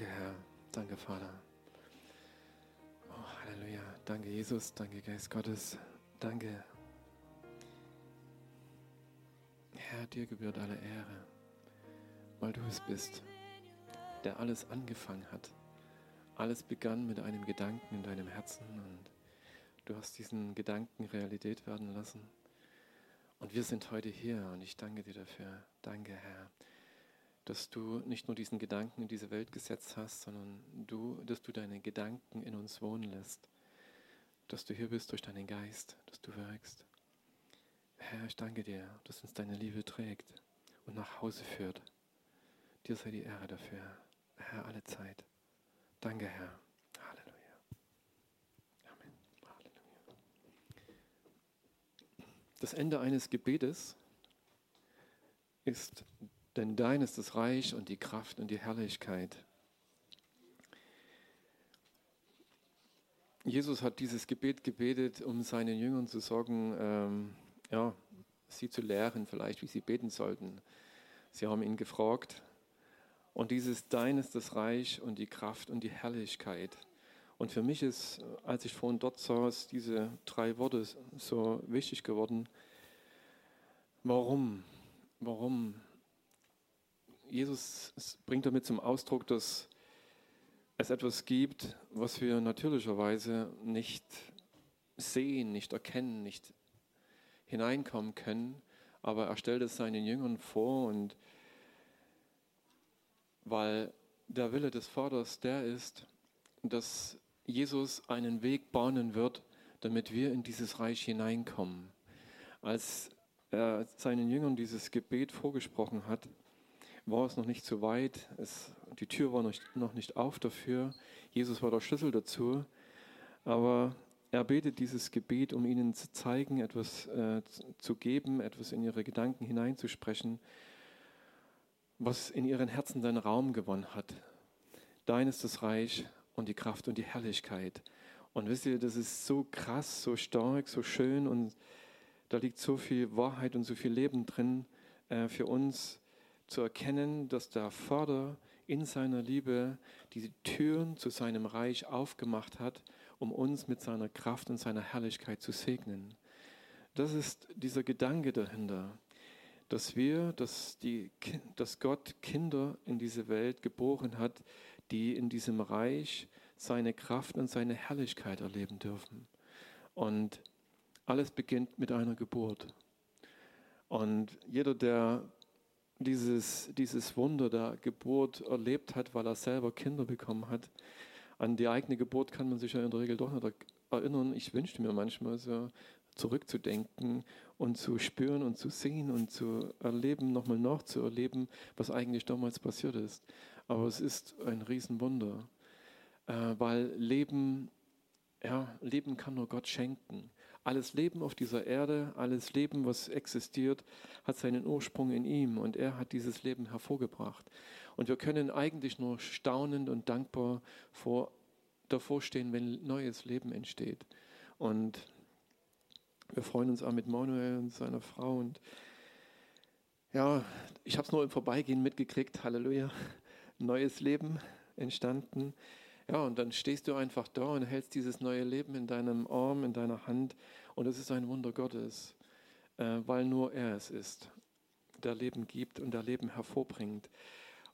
Danke, Herr. Danke, Vater. Oh, Halleluja. Danke, Jesus. Danke, Geist Gottes. Danke. Herr, dir gebührt alle Ehre, weil du es bist, der alles angefangen hat. Alles begann mit einem Gedanken in deinem Herzen und du hast diesen Gedanken Realität werden lassen. Und wir sind heute hier und ich danke dir dafür. Danke, Herr dass du nicht nur diesen Gedanken in diese Welt gesetzt hast, sondern du, dass du deine Gedanken in uns wohnen lässt, dass du hier bist durch deinen Geist, dass du wirkst. Herr, ich danke dir, dass uns deine Liebe trägt und nach Hause führt. Dir sei die Ehre dafür, Herr, alle Zeit. Danke, Herr. Halleluja. Amen. Halleluja. Das Ende eines Gebetes ist denn dein ist das Reich und die Kraft und die Herrlichkeit. Jesus hat dieses Gebet gebetet, um seinen Jüngern zu sagen, ähm, ja, sie zu lehren, vielleicht, wie sie beten sollten. Sie haben ihn gefragt. Und dieses Dein ist das Reich und die Kraft und die Herrlichkeit. Und für mich ist, als ich vorhin dort saß, diese drei Worte so wichtig geworden. Warum? Warum Jesus bringt damit zum Ausdruck, dass es etwas gibt, was wir natürlicherweise nicht sehen, nicht erkennen, nicht hineinkommen können. Aber er stellt es seinen Jüngern vor und weil der Wille des Vaters der ist, dass Jesus einen Weg bahnen wird, damit wir in dieses Reich hineinkommen. Als er seinen Jüngern dieses Gebet vorgesprochen hat, war es noch nicht so weit. Es, die Tür war noch, noch nicht auf dafür. Jesus war der Schlüssel dazu. Aber er betet dieses Gebet, um ihnen zu zeigen, etwas äh, zu geben, etwas in ihre Gedanken hineinzusprechen, was in ihren Herzen seinen Raum gewonnen hat. Dein ist das Reich und die Kraft und die Herrlichkeit. Und wisst ihr, das ist so krass, so stark, so schön und da liegt so viel Wahrheit und so viel Leben drin äh, für uns zu erkennen, dass der Vater in seiner Liebe die Türen zu seinem Reich aufgemacht hat, um uns mit seiner Kraft und seiner Herrlichkeit zu segnen. Das ist dieser Gedanke dahinter, dass wir, dass, die, dass Gott Kinder in diese Welt geboren hat, die in diesem Reich seine Kraft und seine Herrlichkeit erleben dürfen. Und alles beginnt mit einer Geburt. Und jeder, der dieses, dieses Wunder der Geburt erlebt hat, weil er selber Kinder bekommen hat. An die eigene Geburt kann man sich ja in der Regel doch nicht erinnern. Ich wünschte mir manchmal so zurückzudenken und zu spüren und zu sehen und zu erleben, nochmal nachzuerleben, was eigentlich damals passiert ist. Aber es ist ein Riesenwunder, äh, weil Leben, ja, Leben kann nur Gott schenken. Alles Leben auf dieser Erde, alles Leben, was existiert, hat seinen Ursprung in ihm und er hat dieses Leben hervorgebracht. Und wir können eigentlich nur staunend und dankbar vor, davor stehen, wenn neues Leben entsteht. Und wir freuen uns auch mit Manuel und seiner Frau. Und ja, ich habe es nur im Vorbeigehen mitgekriegt. Halleluja. Neues Leben entstanden. Ja, und dann stehst du einfach da und hältst dieses neue Leben in deinem Arm, in deiner Hand. Und es ist ein Wunder Gottes, äh, weil nur er es ist, der Leben gibt und der Leben hervorbringt.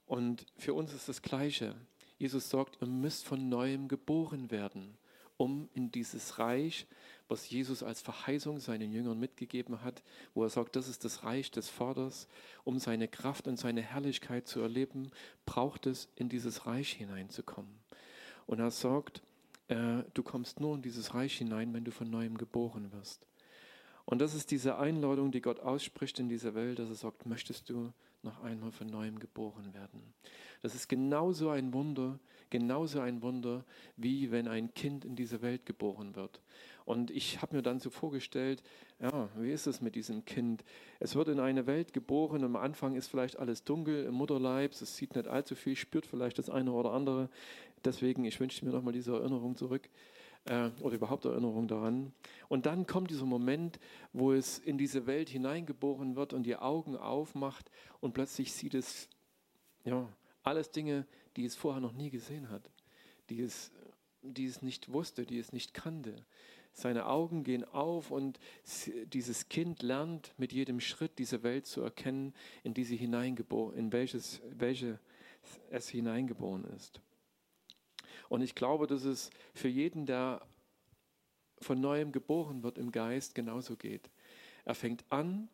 Und für uns ist das Gleiche. Jesus sagt, ihr müsst von neuem geboren werden, um in dieses Reich, was Jesus als Verheißung seinen Jüngern mitgegeben hat, wo er sagt, das ist das Reich des Vaters, um seine Kraft und seine Herrlichkeit zu erleben, braucht es, in dieses Reich hineinzukommen. Und er sagt, äh, du kommst nur in dieses Reich hinein, wenn du von neuem geboren wirst. Und das ist diese Einladung, die Gott ausspricht in dieser Welt, dass er sagt, möchtest du noch einmal von neuem geboren werden? Das ist genauso ein Wunder, genauso ein Wunder, wie wenn ein Kind in diese Welt geboren wird. Und ich habe mir dann so vorgestellt, ja, wie ist es mit diesem Kind? Es wird in eine Welt geboren, am Anfang ist vielleicht alles dunkel im Mutterleib, es sieht nicht allzu viel, spürt vielleicht das eine oder andere. Deswegen, ich wünsche mir nochmal diese Erinnerung zurück äh, oder überhaupt Erinnerung daran. Und dann kommt dieser Moment, wo es in diese Welt hineingeboren wird und die Augen aufmacht und plötzlich sieht es ja, Alles Dinge, die es vorher noch nie gesehen hat, die es, die es nicht wusste, die es nicht kannte. Seine Augen gehen auf und dieses Kind lernt mit jedem Schritt diese Welt zu erkennen, in die sie hineingeboren, in welches, welche es hineingeboren ist. Und ich glaube, dass es für jeden, der von neuem geboren wird im Geist, genauso geht. Er fängt an,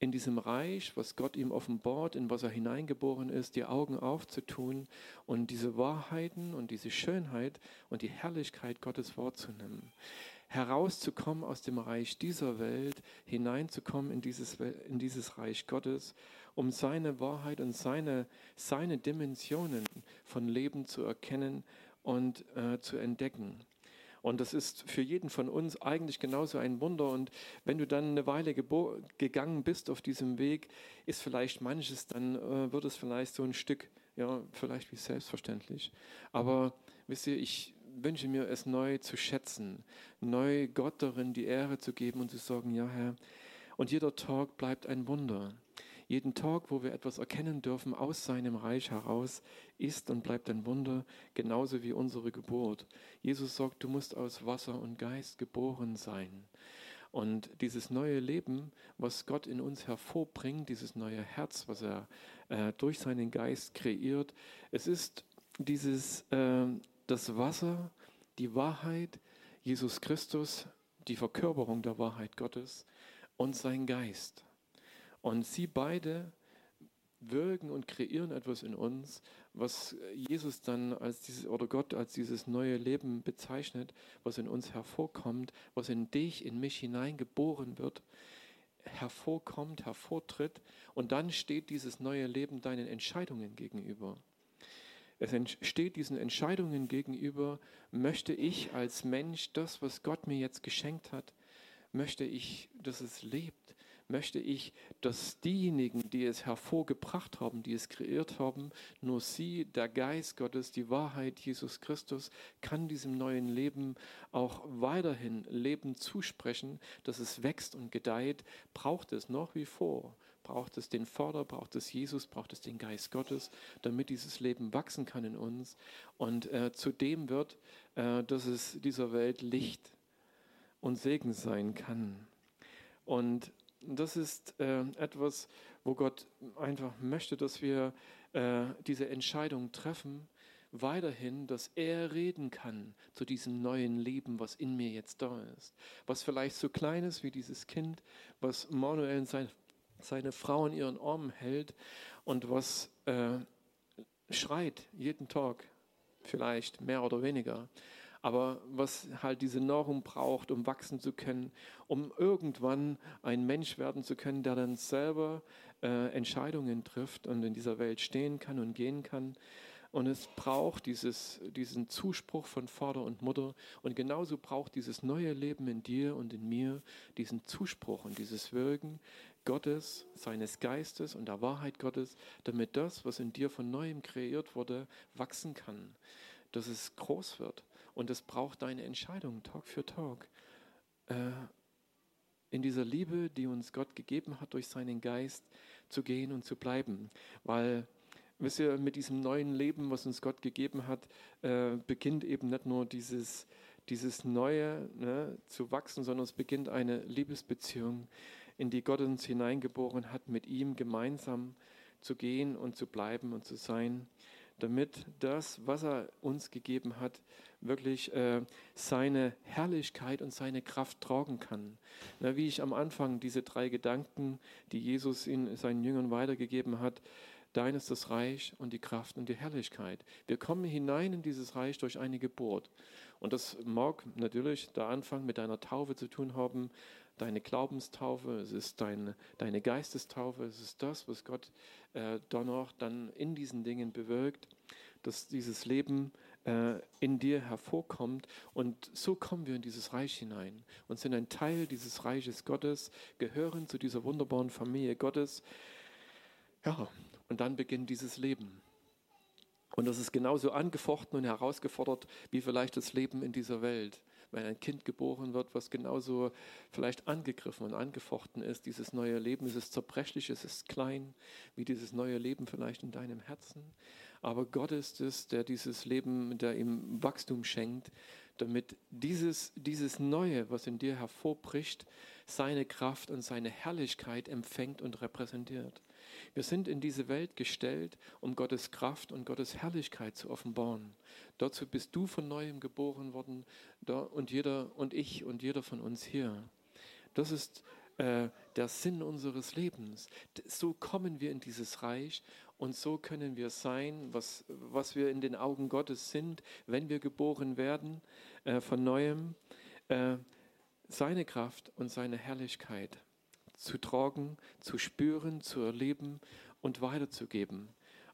in diesem Reich, was Gott ihm offenbart, in was er hineingeboren ist, die Augen aufzutun und diese Wahrheiten und diese Schönheit und die Herrlichkeit Gottes wahrzunehmen herauszukommen aus dem Reich dieser Welt, hineinzukommen in dieses, in dieses Reich Gottes, um seine Wahrheit und seine, seine Dimensionen von Leben zu erkennen und äh, zu entdecken. Und das ist für jeden von uns eigentlich genauso ein Wunder. Und wenn du dann eine Weile gegangen bist auf diesem Weg, ist vielleicht manches, dann äh, wird es vielleicht so ein Stück, ja, vielleicht wie selbstverständlich. Aber wisst ihr, ich, wünsche mir es neu zu schätzen, neu Gott darin die Ehre zu geben und zu sagen, ja Herr, und jeder Tag bleibt ein Wunder. Jeden Tag, wo wir etwas erkennen dürfen aus seinem Reich heraus, ist und bleibt ein Wunder, genauso wie unsere Geburt. Jesus sagt, du musst aus Wasser und Geist geboren sein. Und dieses neue Leben, was Gott in uns hervorbringt, dieses neue Herz, was er äh, durch seinen Geist kreiert, es ist dieses äh, das Wasser, die Wahrheit, Jesus Christus, die Verkörperung der Wahrheit Gottes und sein Geist. Und sie beide wirken und kreieren etwas in uns, was Jesus dann als dieses oder Gott als dieses neue Leben bezeichnet, was in uns hervorkommt, was in dich, in mich hineingeboren wird, hervorkommt, hervortritt und dann steht dieses neue Leben deinen Entscheidungen gegenüber. Es steht diesen Entscheidungen gegenüber, möchte ich als Mensch das, was Gott mir jetzt geschenkt hat, möchte ich, dass es lebt, möchte ich, dass diejenigen, die es hervorgebracht haben, die es kreiert haben, nur sie, der Geist Gottes, die Wahrheit Jesus Christus, kann diesem neuen Leben auch weiterhin Leben zusprechen, dass es wächst und gedeiht, braucht es noch wie vor braucht es den Vater, braucht es Jesus, braucht es den Geist Gottes, damit dieses Leben wachsen kann in uns und äh, zu dem wird, äh, dass es dieser Welt Licht und Segen sein kann. Und das ist äh, etwas, wo Gott einfach möchte, dass wir äh, diese Entscheidung treffen, weiterhin, dass er reden kann zu diesem neuen Leben, was in mir jetzt da ist. Was vielleicht so klein ist wie dieses Kind, was Manuel in sein seine Frau in ihren Armen hält und was äh, schreit jeden Tag, vielleicht mehr oder weniger, aber was halt diese Nahrung braucht, um wachsen zu können, um irgendwann ein Mensch werden zu können, der dann selber äh, Entscheidungen trifft und in dieser Welt stehen kann und gehen kann. Und es braucht dieses, diesen Zuspruch von Vater und Mutter. Und genauso braucht dieses neue Leben in dir und in mir diesen Zuspruch und dieses Wirken, Gottes, seines Geistes und der Wahrheit Gottes, damit das, was in dir von neuem kreiert wurde, wachsen kann, dass es groß wird. Und es braucht deine Entscheidung Tag für Tag. Äh, in dieser Liebe, die uns Gott gegeben hat, durch seinen Geist zu gehen und zu bleiben. Weil, wisst ihr, mit diesem neuen Leben, was uns Gott gegeben hat, äh, beginnt eben nicht nur dieses, dieses Neue ne, zu wachsen, sondern es beginnt eine Liebesbeziehung, in die Gott uns hineingeboren hat, mit ihm gemeinsam zu gehen und zu bleiben und zu sein, damit das, was er uns gegeben hat, wirklich äh, seine Herrlichkeit und seine Kraft tragen kann. Na, wie ich am Anfang diese drei Gedanken, die Jesus in seinen Jüngern weitergegeben hat, Dein ist das Reich und die Kraft und die Herrlichkeit. Wir kommen hinein in dieses Reich durch eine Geburt. Und das mag natürlich der Anfang mit deiner Taufe zu tun haben, deine Glaubenstaufe, es ist deine, deine Geistestaufe, es ist das, was Gott äh, danach dann in diesen Dingen bewirkt, dass dieses Leben äh, in dir hervorkommt. Und so kommen wir in dieses Reich hinein und sind ein Teil dieses Reiches Gottes, gehören zu dieser wunderbaren Familie Gottes. Ja, und dann beginnt dieses Leben. Und das ist genauso angefochten und herausgefordert wie vielleicht das Leben in dieser Welt. Wenn ein Kind geboren wird, was genauso vielleicht angegriffen und angefochten ist. Dieses neue Leben, es ist zerbrechlich, es ist klein, wie dieses neue Leben vielleicht in deinem Herzen. Aber Gott ist es, der dieses Leben, der ihm Wachstum schenkt, damit dieses, dieses Neue, was in dir hervorbricht, seine Kraft und seine Herrlichkeit empfängt und repräsentiert. Wir sind in diese Welt gestellt, um Gottes Kraft und Gottes Herrlichkeit zu offenbaren. Dazu bist du von neuem geboren worden und jeder und ich und jeder von uns hier. Das ist äh, der Sinn unseres Lebens. So kommen wir in dieses Reich und so können wir sein, was, was wir in den Augen Gottes sind, wenn wir geboren werden äh, von neuem. Äh, seine Kraft und seine Herrlichkeit zu tragen, zu spüren, zu erleben und weiterzugeben.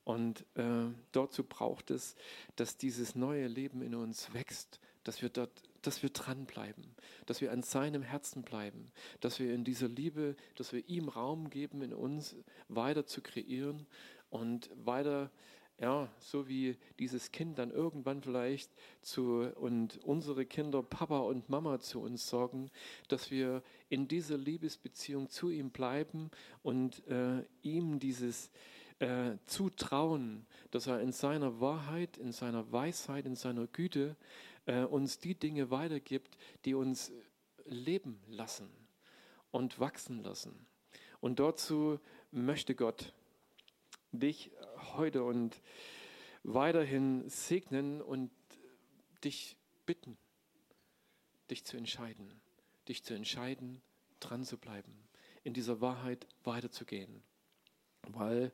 Und äh, dazu braucht es, dass dieses neue Leben in uns wächst, dass wir dort, dass wir dranbleiben, dass wir an seinem Herzen bleiben, dass wir in dieser Liebe, dass wir ihm Raum geben, in uns weiter zu kreieren und weiter ja, so wie dieses Kind dann irgendwann vielleicht zu und unsere Kinder Papa und Mama zu uns sorgen, dass wir in dieser Liebesbeziehung zu ihm bleiben und äh, ihm dieses äh, zutrauen, dass er in seiner Wahrheit, in seiner Weisheit, in seiner Güte äh, uns die Dinge weitergibt, die uns leben lassen und wachsen lassen. Und dazu möchte Gott dich heute und weiterhin segnen und dich bitten, dich zu entscheiden, dich zu entscheiden, dran zu bleiben, in dieser Wahrheit weiterzugehen. Weil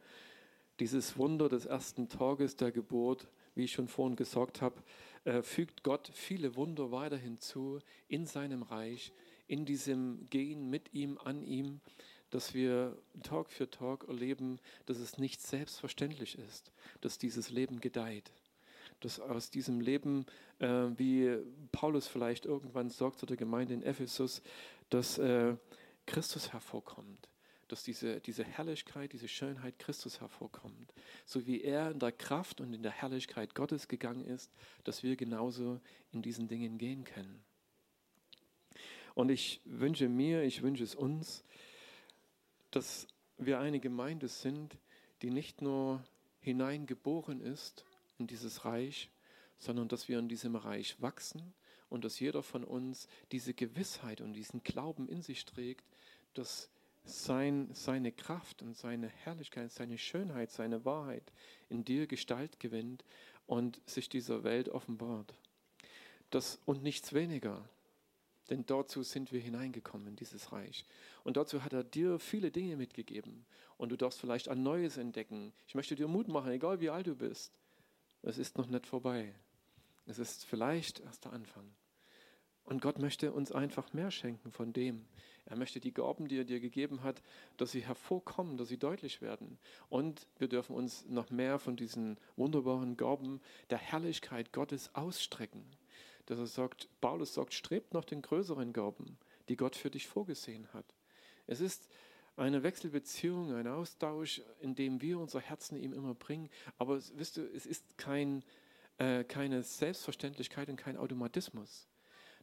dieses Wunder des ersten Tages der Geburt, wie ich schon vorhin gesagt habe, äh, fügt Gott viele Wunder weiter hinzu in seinem Reich, in diesem Gehen mit ihm, an ihm dass wir Tag für Tag erleben, dass es nicht selbstverständlich ist, dass dieses Leben gedeiht. Dass aus diesem Leben, äh, wie Paulus vielleicht irgendwann sagt zu der Gemeinde in Ephesus, dass äh, Christus hervorkommt dass diese, diese Herrlichkeit, diese Schönheit Christus hervorkommt. So wie er in der Kraft und in der Herrlichkeit Gottes gegangen ist, dass wir genauso in diesen Dingen gehen können. Und ich wünsche mir, ich wünsche es uns, dass wir eine Gemeinde sind, die nicht nur hineingeboren ist in dieses Reich, sondern dass wir in diesem Reich wachsen und dass jeder von uns diese Gewissheit und diesen Glauben in sich trägt, dass sein, seine Kraft und seine Herrlichkeit, seine Schönheit, seine Wahrheit in dir Gestalt gewinnt und sich dieser Welt offenbart. Das und nichts weniger. Denn dazu sind wir hineingekommen in dieses Reich. Und dazu hat er dir viele Dinge mitgegeben. Und du darfst vielleicht ein Neues entdecken. Ich möchte dir Mut machen, egal wie alt du bist. Es ist noch nicht vorbei. Es ist vielleicht erst der Anfang. Und Gott möchte uns einfach mehr schenken von dem. Er möchte die Gaben, die er dir gegeben hat, dass sie hervorkommen, dass sie deutlich werden. Und wir dürfen uns noch mehr von diesen wunderbaren Gaben der Herrlichkeit Gottes ausstrecken dass er sagt, Paulus sagt, strebt nach den größeren Gaben, die Gott für dich vorgesehen hat. Es ist eine Wechselbeziehung, ein Austausch, in dem wir unser Herzen ihm immer bringen. Aber wisst du, es ist kein, äh, keine Selbstverständlichkeit und kein Automatismus.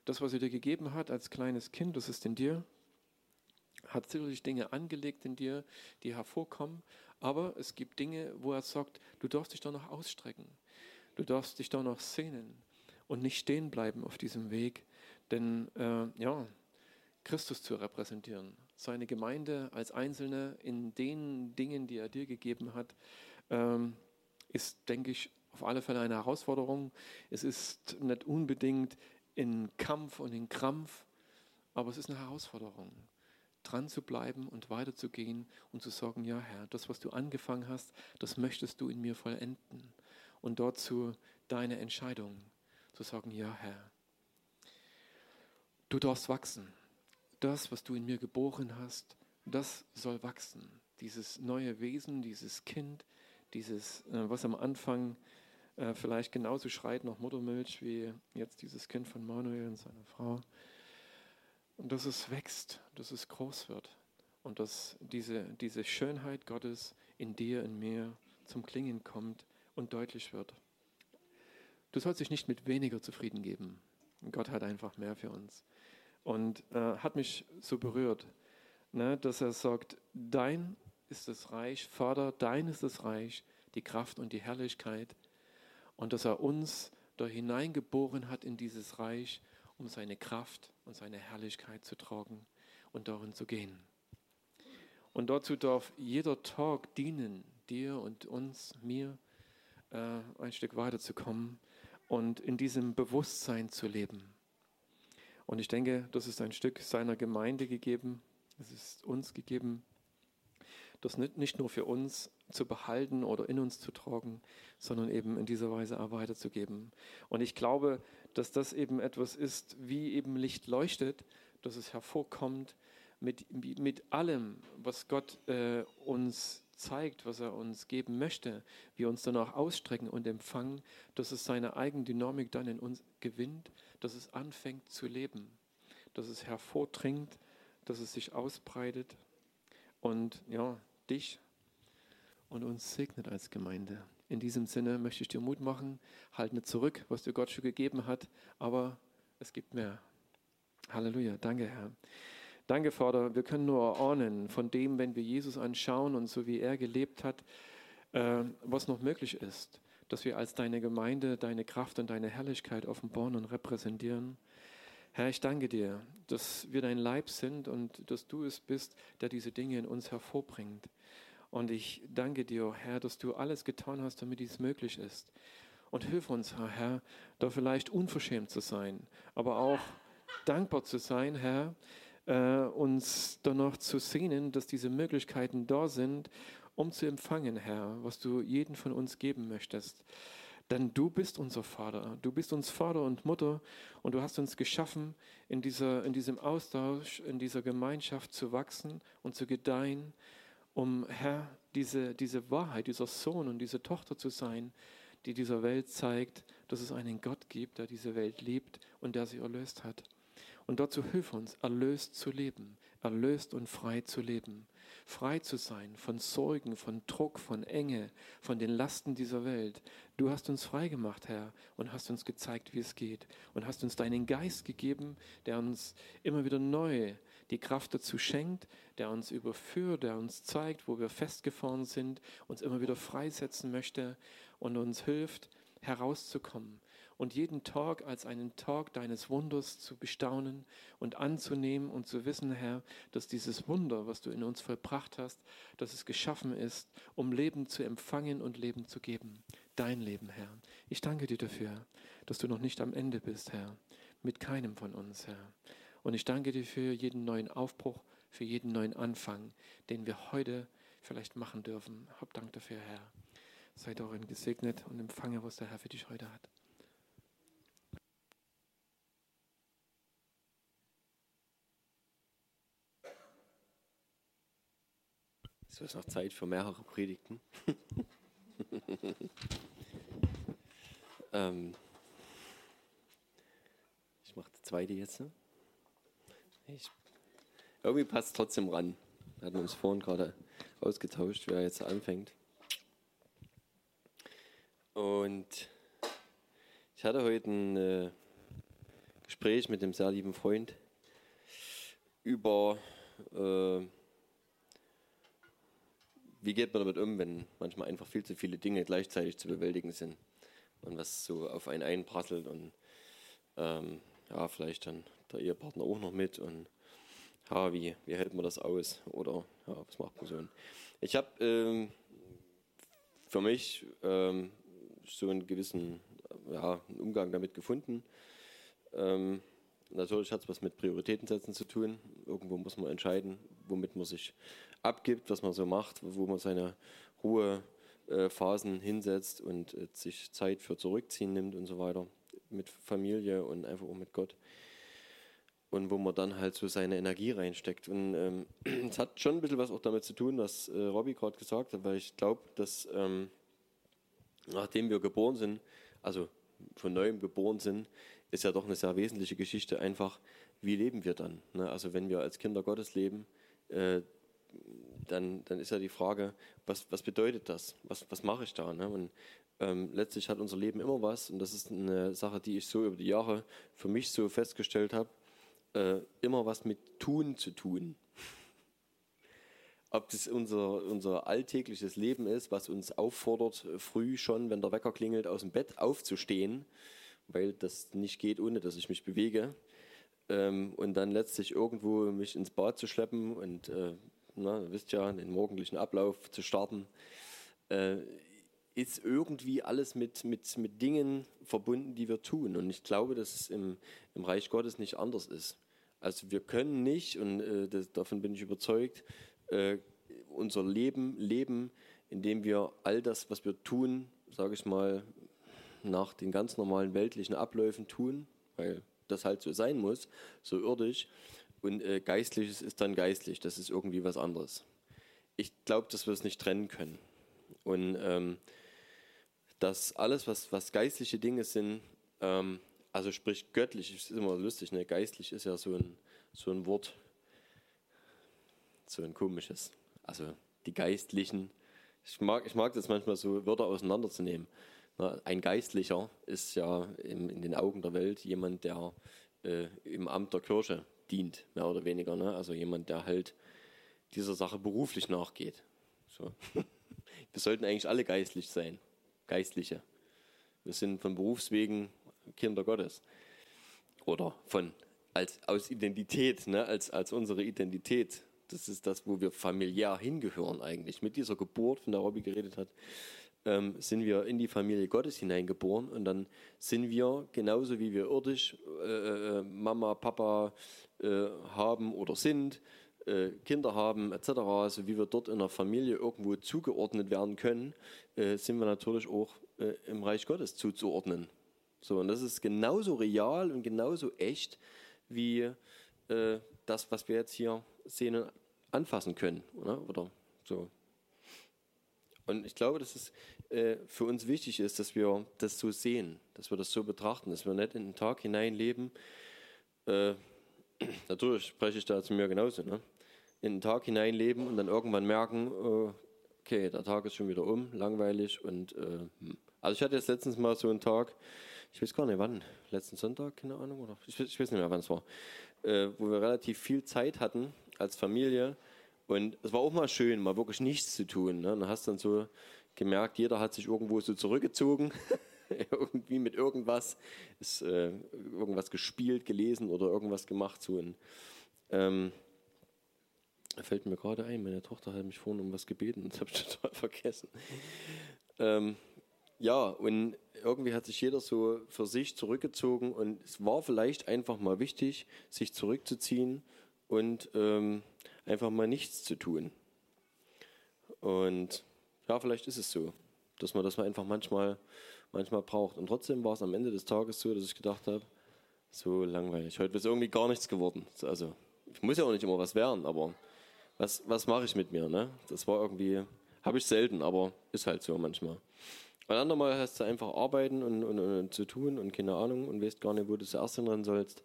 Das, was er dir gegeben hat als kleines Kind, das ist in dir, hat sicherlich Dinge angelegt in dir, die hervorkommen. Aber es gibt Dinge, wo er sagt, du darfst dich da noch ausstrecken. Du darfst dich da noch sehnen und nicht stehen bleiben auf diesem Weg, denn äh, ja, Christus zu repräsentieren, seine Gemeinde als Einzelne in den Dingen, die er dir gegeben hat, ähm, ist, denke ich, auf alle Fälle eine Herausforderung. Es ist nicht unbedingt in Kampf und in Krampf, aber es ist eine Herausforderung, dran zu bleiben und weiterzugehen und zu sagen, ja Herr, das, was du angefangen hast, das möchtest du in mir vollenden. Und dazu deine Entscheidung zu sagen, ja Herr, du darfst wachsen. Das, was du in mir geboren hast, das soll wachsen. Dieses neue Wesen, dieses Kind, dieses, äh, was am Anfang äh, vielleicht genauso schreit nach Muttermilch wie jetzt dieses Kind von Manuel und seiner Frau. Und dass es wächst, dass es groß wird und dass diese, diese Schönheit Gottes in dir, in mir zum Klingen kommt und deutlich wird. Du sollst dich nicht mit weniger zufrieden geben. Gott hat einfach mehr für uns. Und äh, hat mich so berührt, ne, dass er sagt, dein ist das Reich, Vater, dein ist das Reich, die Kraft und die Herrlichkeit. Und dass er uns da hineingeboren hat in dieses Reich, um seine Kraft und seine Herrlichkeit zu tragen und darin zu gehen. Und dazu darf jeder Tag dienen, dir und uns, mir, äh, ein Stück weiterzukommen und in diesem Bewusstsein zu leben. Und ich denke, das ist ein Stück seiner Gemeinde gegeben, es ist uns gegeben, das nicht nur für uns zu behalten oder in uns zu tragen, sondern eben in dieser Weise auch weiterzugeben. Und ich glaube, dass das eben etwas ist, wie eben Licht leuchtet, dass es hervorkommt mit, mit allem, was Gott äh, uns zeigt, was er uns geben möchte, wir uns danach ausstrecken und empfangen, dass es seine Eigendynamik dann in uns gewinnt, dass es anfängt zu leben, dass es hervordringt, dass es sich ausbreitet und ja, dich und uns segnet als Gemeinde. In diesem Sinne möchte ich dir Mut machen, halt nicht zurück, was dir Gott schon gegeben hat, aber es gibt mehr. Halleluja, danke Herr. Danke, Vater, wir können nur erahnen von dem, wenn wir Jesus anschauen und so wie er gelebt hat, äh, was noch möglich ist, dass wir als deine Gemeinde deine Kraft und deine Herrlichkeit offenbaren und repräsentieren. Herr, ich danke dir, dass wir dein Leib sind und dass du es bist, der diese Dinge in uns hervorbringt. Und ich danke dir, Herr, dass du alles getan hast, damit dies möglich ist. Und hilf uns, Herr, da vielleicht unverschämt zu sein, aber auch dankbar zu sein, Herr, äh, uns danach zu sehnen, dass diese Möglichkeiten da sind, um zu empfangen, Herr, was du jeden von uns geben möchtest. Denn du bist unser Vater, du bist uns Vater und Mutter und du hast uns geschaffen, in, dieser, in diesem Austausch, in dieser Gemeinschaft zu wachsen und zu gedeihen um Herr, diese, diese Wahrheit, dieser Sohn und diese Tochter zu sein, die dieser Welt zeigt, dass es einen Gott gibt, der diese Welt liebt und der sie erlöst hat. Und dazu hilf uns, erlöst zu leben, erlöst und frei zu leben, frei zu sein von Sorgen, von Druck, von Enge, von den Lasten dieser Welt. Du hast uns frei gemacht, Herr, und hast uns gezeigt, wie es geht und hast uns deinen Geist gegeben, der uns immer wieder neu die Kraft dazu schenkt, der uns überführt, der uns zeigt, wo wir festgefahren sind, uns immer wieder freisetzen möchte und uns hilft, herauszukommen und jeden Tag als einen Tag deines Wunders zu bestaunen und anzunehmen und zu wissen, Herr, dass dieses Wunder, was du in uns vollbracht hast, dass es geschaffen ist, um Leben zu empfangen und Leben zu geben. Dein Leben, Herr. Ich danke dir dafür, dass du noch nicht am Ende bist, Herr, mit keinem von uns, Herr. Und ich danke dir für jeden neuen Aufbruch, für jeden neuen Anfang, den wir heute vielleicht machen dürfen. Hab Dank dafür, Herr. Sei darin gesegnet und empfange, was der Herr für dich heute hat. So ist noch Zeit für mehrere Predigten. ähm, ich mache die zweite jetzt. Ich, irgendwie passt trotzdem ran. Wir hatten uns vorhin gerade ausgetauscht, wer jetzt anfängt. Und ich hatte heute ein äh, Gespräch mit einem sehr lieben Freund über, äh, wie geht man damit um, wenn manchmal einfach viel zu viele Dinge gleichzeitig zu bewältigen sind und was so auf einen einprasselt und ähm, ja, vielleicht dann der Ehepartner auch noch mit und ja, wie, wie hält man das aus oder ja, was macht man so? Ich habe ähm, für mich ähm, so einen gewissen ja, einen Umgang damit gefunden. Ähm, natürlich hat es was mit Prioritätensetzen zu tun. Irgendwo muss man entscheiden, womit man sich abgibt, was man so macht, wo man seine Ruhephasen hinsetzt und äh, sich Zeit für Zurückziehen nimmt und so weiter. Mit Familie und einfach auch mit Gott und wo man dann halt so seine Energie reinsteckt. Und ähm, es hat schon ein bisschen was auch damit zu tun, was äh, Robby gerade gesagt hat, weil ich glaube, dass ähm, nachdem wir geboren sind, also von neuem geboren sind, ist ja doch eine sehr wesentliche Geschichte einfach, wie leben wir dann? Ne? Also wenn wir als Kinder Gottes leben, äh, dann, dann ist ja die Frage, was, was bedeutet das? Was, was mache ich da? Ne? Und ähm, letztlich hat unser Leben immer was, und das ist eine Sache, die ich so über die Jahre für mich so festgestellt habe, äh, immer was mit Tun zu tun. Ob das unser, unser alltägliches Leben ist, was uns auffordert, früh schon, wenn der Wecker klingelt, aus dem Bett aufzustehen, weil das nicht geht, ohne dass ich mich bewege. Ähm, und dann letztlich irgendwo mich ins Bad zu schleppen und, äh, na, ihr wisst ja, den morgendlichen Ablauf zu starten. Äh, ist irgendwie alles mit, mit, mit Dingen verbunden, die wir tun. Und ich glaube, dass es im, im Reich Gottes nicht anders ist. Also wir können nicht, und äh, das, davon bin ich überzeugt, äh, unser Leben leben, indem wir all das, was wir tun, sage ich mal, nach den ganz normalen weltlichen Abläufen tun, weil das halt so sein muss, so irdisch. Und äh, geistliches ist dann geistlich, das ist irgendwie was anderes. Ich glaube, dass wir es nicht trennen können. Und ähm, dass alles, was, was geistliche Dinge sind, ähm, also sprich göttlich, ist immer lustig, ne? geistlich ist ja so ein, so ein Wort, so ein komisches. Also die Geistlichen, ich mag, ich mag das manchmal so, Wörter auseinanderzunehmen. Ein Geistlicher ist ja in, in den Augen der Welt jemand, der äh, im Amt der Kirche dient, mehr oder weniger. Ne? Also jemand, der halt dieser Sache beruflich nachgeht. So. Wir sollten eigentlich alle geistlich sein. Geistliche. Wir sind von Berufswegen Kinder Gottes. Oder von als aus Identität, ne, als, als unsere Identität. Das ist das, wo wir familiär hingehören eigentlich. Mit dieser Geburt, von der Robby geredet hat, ähm, sind wir in die Familie Gottes hineingeboren und dann sind wir genauso wie wir irdisch äh, äh Mama, Papa äh, haben oder sind, äh, Kinder haben etc., also wie wir dort in der Familie irgendwo zugeordnet werden können, äh, sind wir natürlich auch äh, im Reich Gottes zuzuordnen. So, und das ist genauso real und genauso echt wie äh, das, was wir jetzt hier sehen und anfassen können. Oder, oder so. Und ich glaube, dass es äh, für uns wichtig ist, dass wir das so sehen, dass wir das so betrachten, dass wir nicht in den Tag hinein leben. Äh, natürlich spreche ich da zu mir genauso. Ne? in den Tag hineinleben und dann irgendwann merken, äh, okay, der Tag ist schon wieder um, langweilig und äh, hm. also ich hatte jetzt letztens mal so einen Tag, ich weiß gar nicht wann, letzten Sonntag, keine Ahnung, oder ich, ich weiß nicht mehr, wann es war, äh, wo wir relativ viel Zeit hatten als Familie und es war auch mal schön, mal wirklich nichts zu tun. Ne? Dann hast dann so gemerkt, jeder hat sich irgendwo so zurückgezogen, irgendwie mit irgendwas, ist äh, irgendwas gespielt, gelesen oder irgendwas gemacht. So. Und, ähm, fällt mir gerade ein, meine Tochter hat mich vorhin um was gebeten, das habe ich total vergessen. Ähm, ja, und irgendwie hat sich jeder so für sich zurückgezogen und es war vielleicht einfach mal wichtig, sich zurückzuziehen und ähm, einfach mal nichts zu tun. Und ja, vielleicht ist es so, dass man das einfach manchmal, manchmal braucht. Und trotzdem war es am Ende des Tages so, dass ich gedacht habe, so langweilig. Heute ist irgendwie gar nichts geworden. Also, ich muss ja auch nicht immer was werden, aber was, was mache ich mit mir? Ne? Das war irgendwie, habe ich selten, aber ist halt so manchmal. Ein andermal hast du einfach arbeiten und, und, und, zu tun und keine Ahnung und weißt gar nicht, wo du zuerst hinrennen sollst.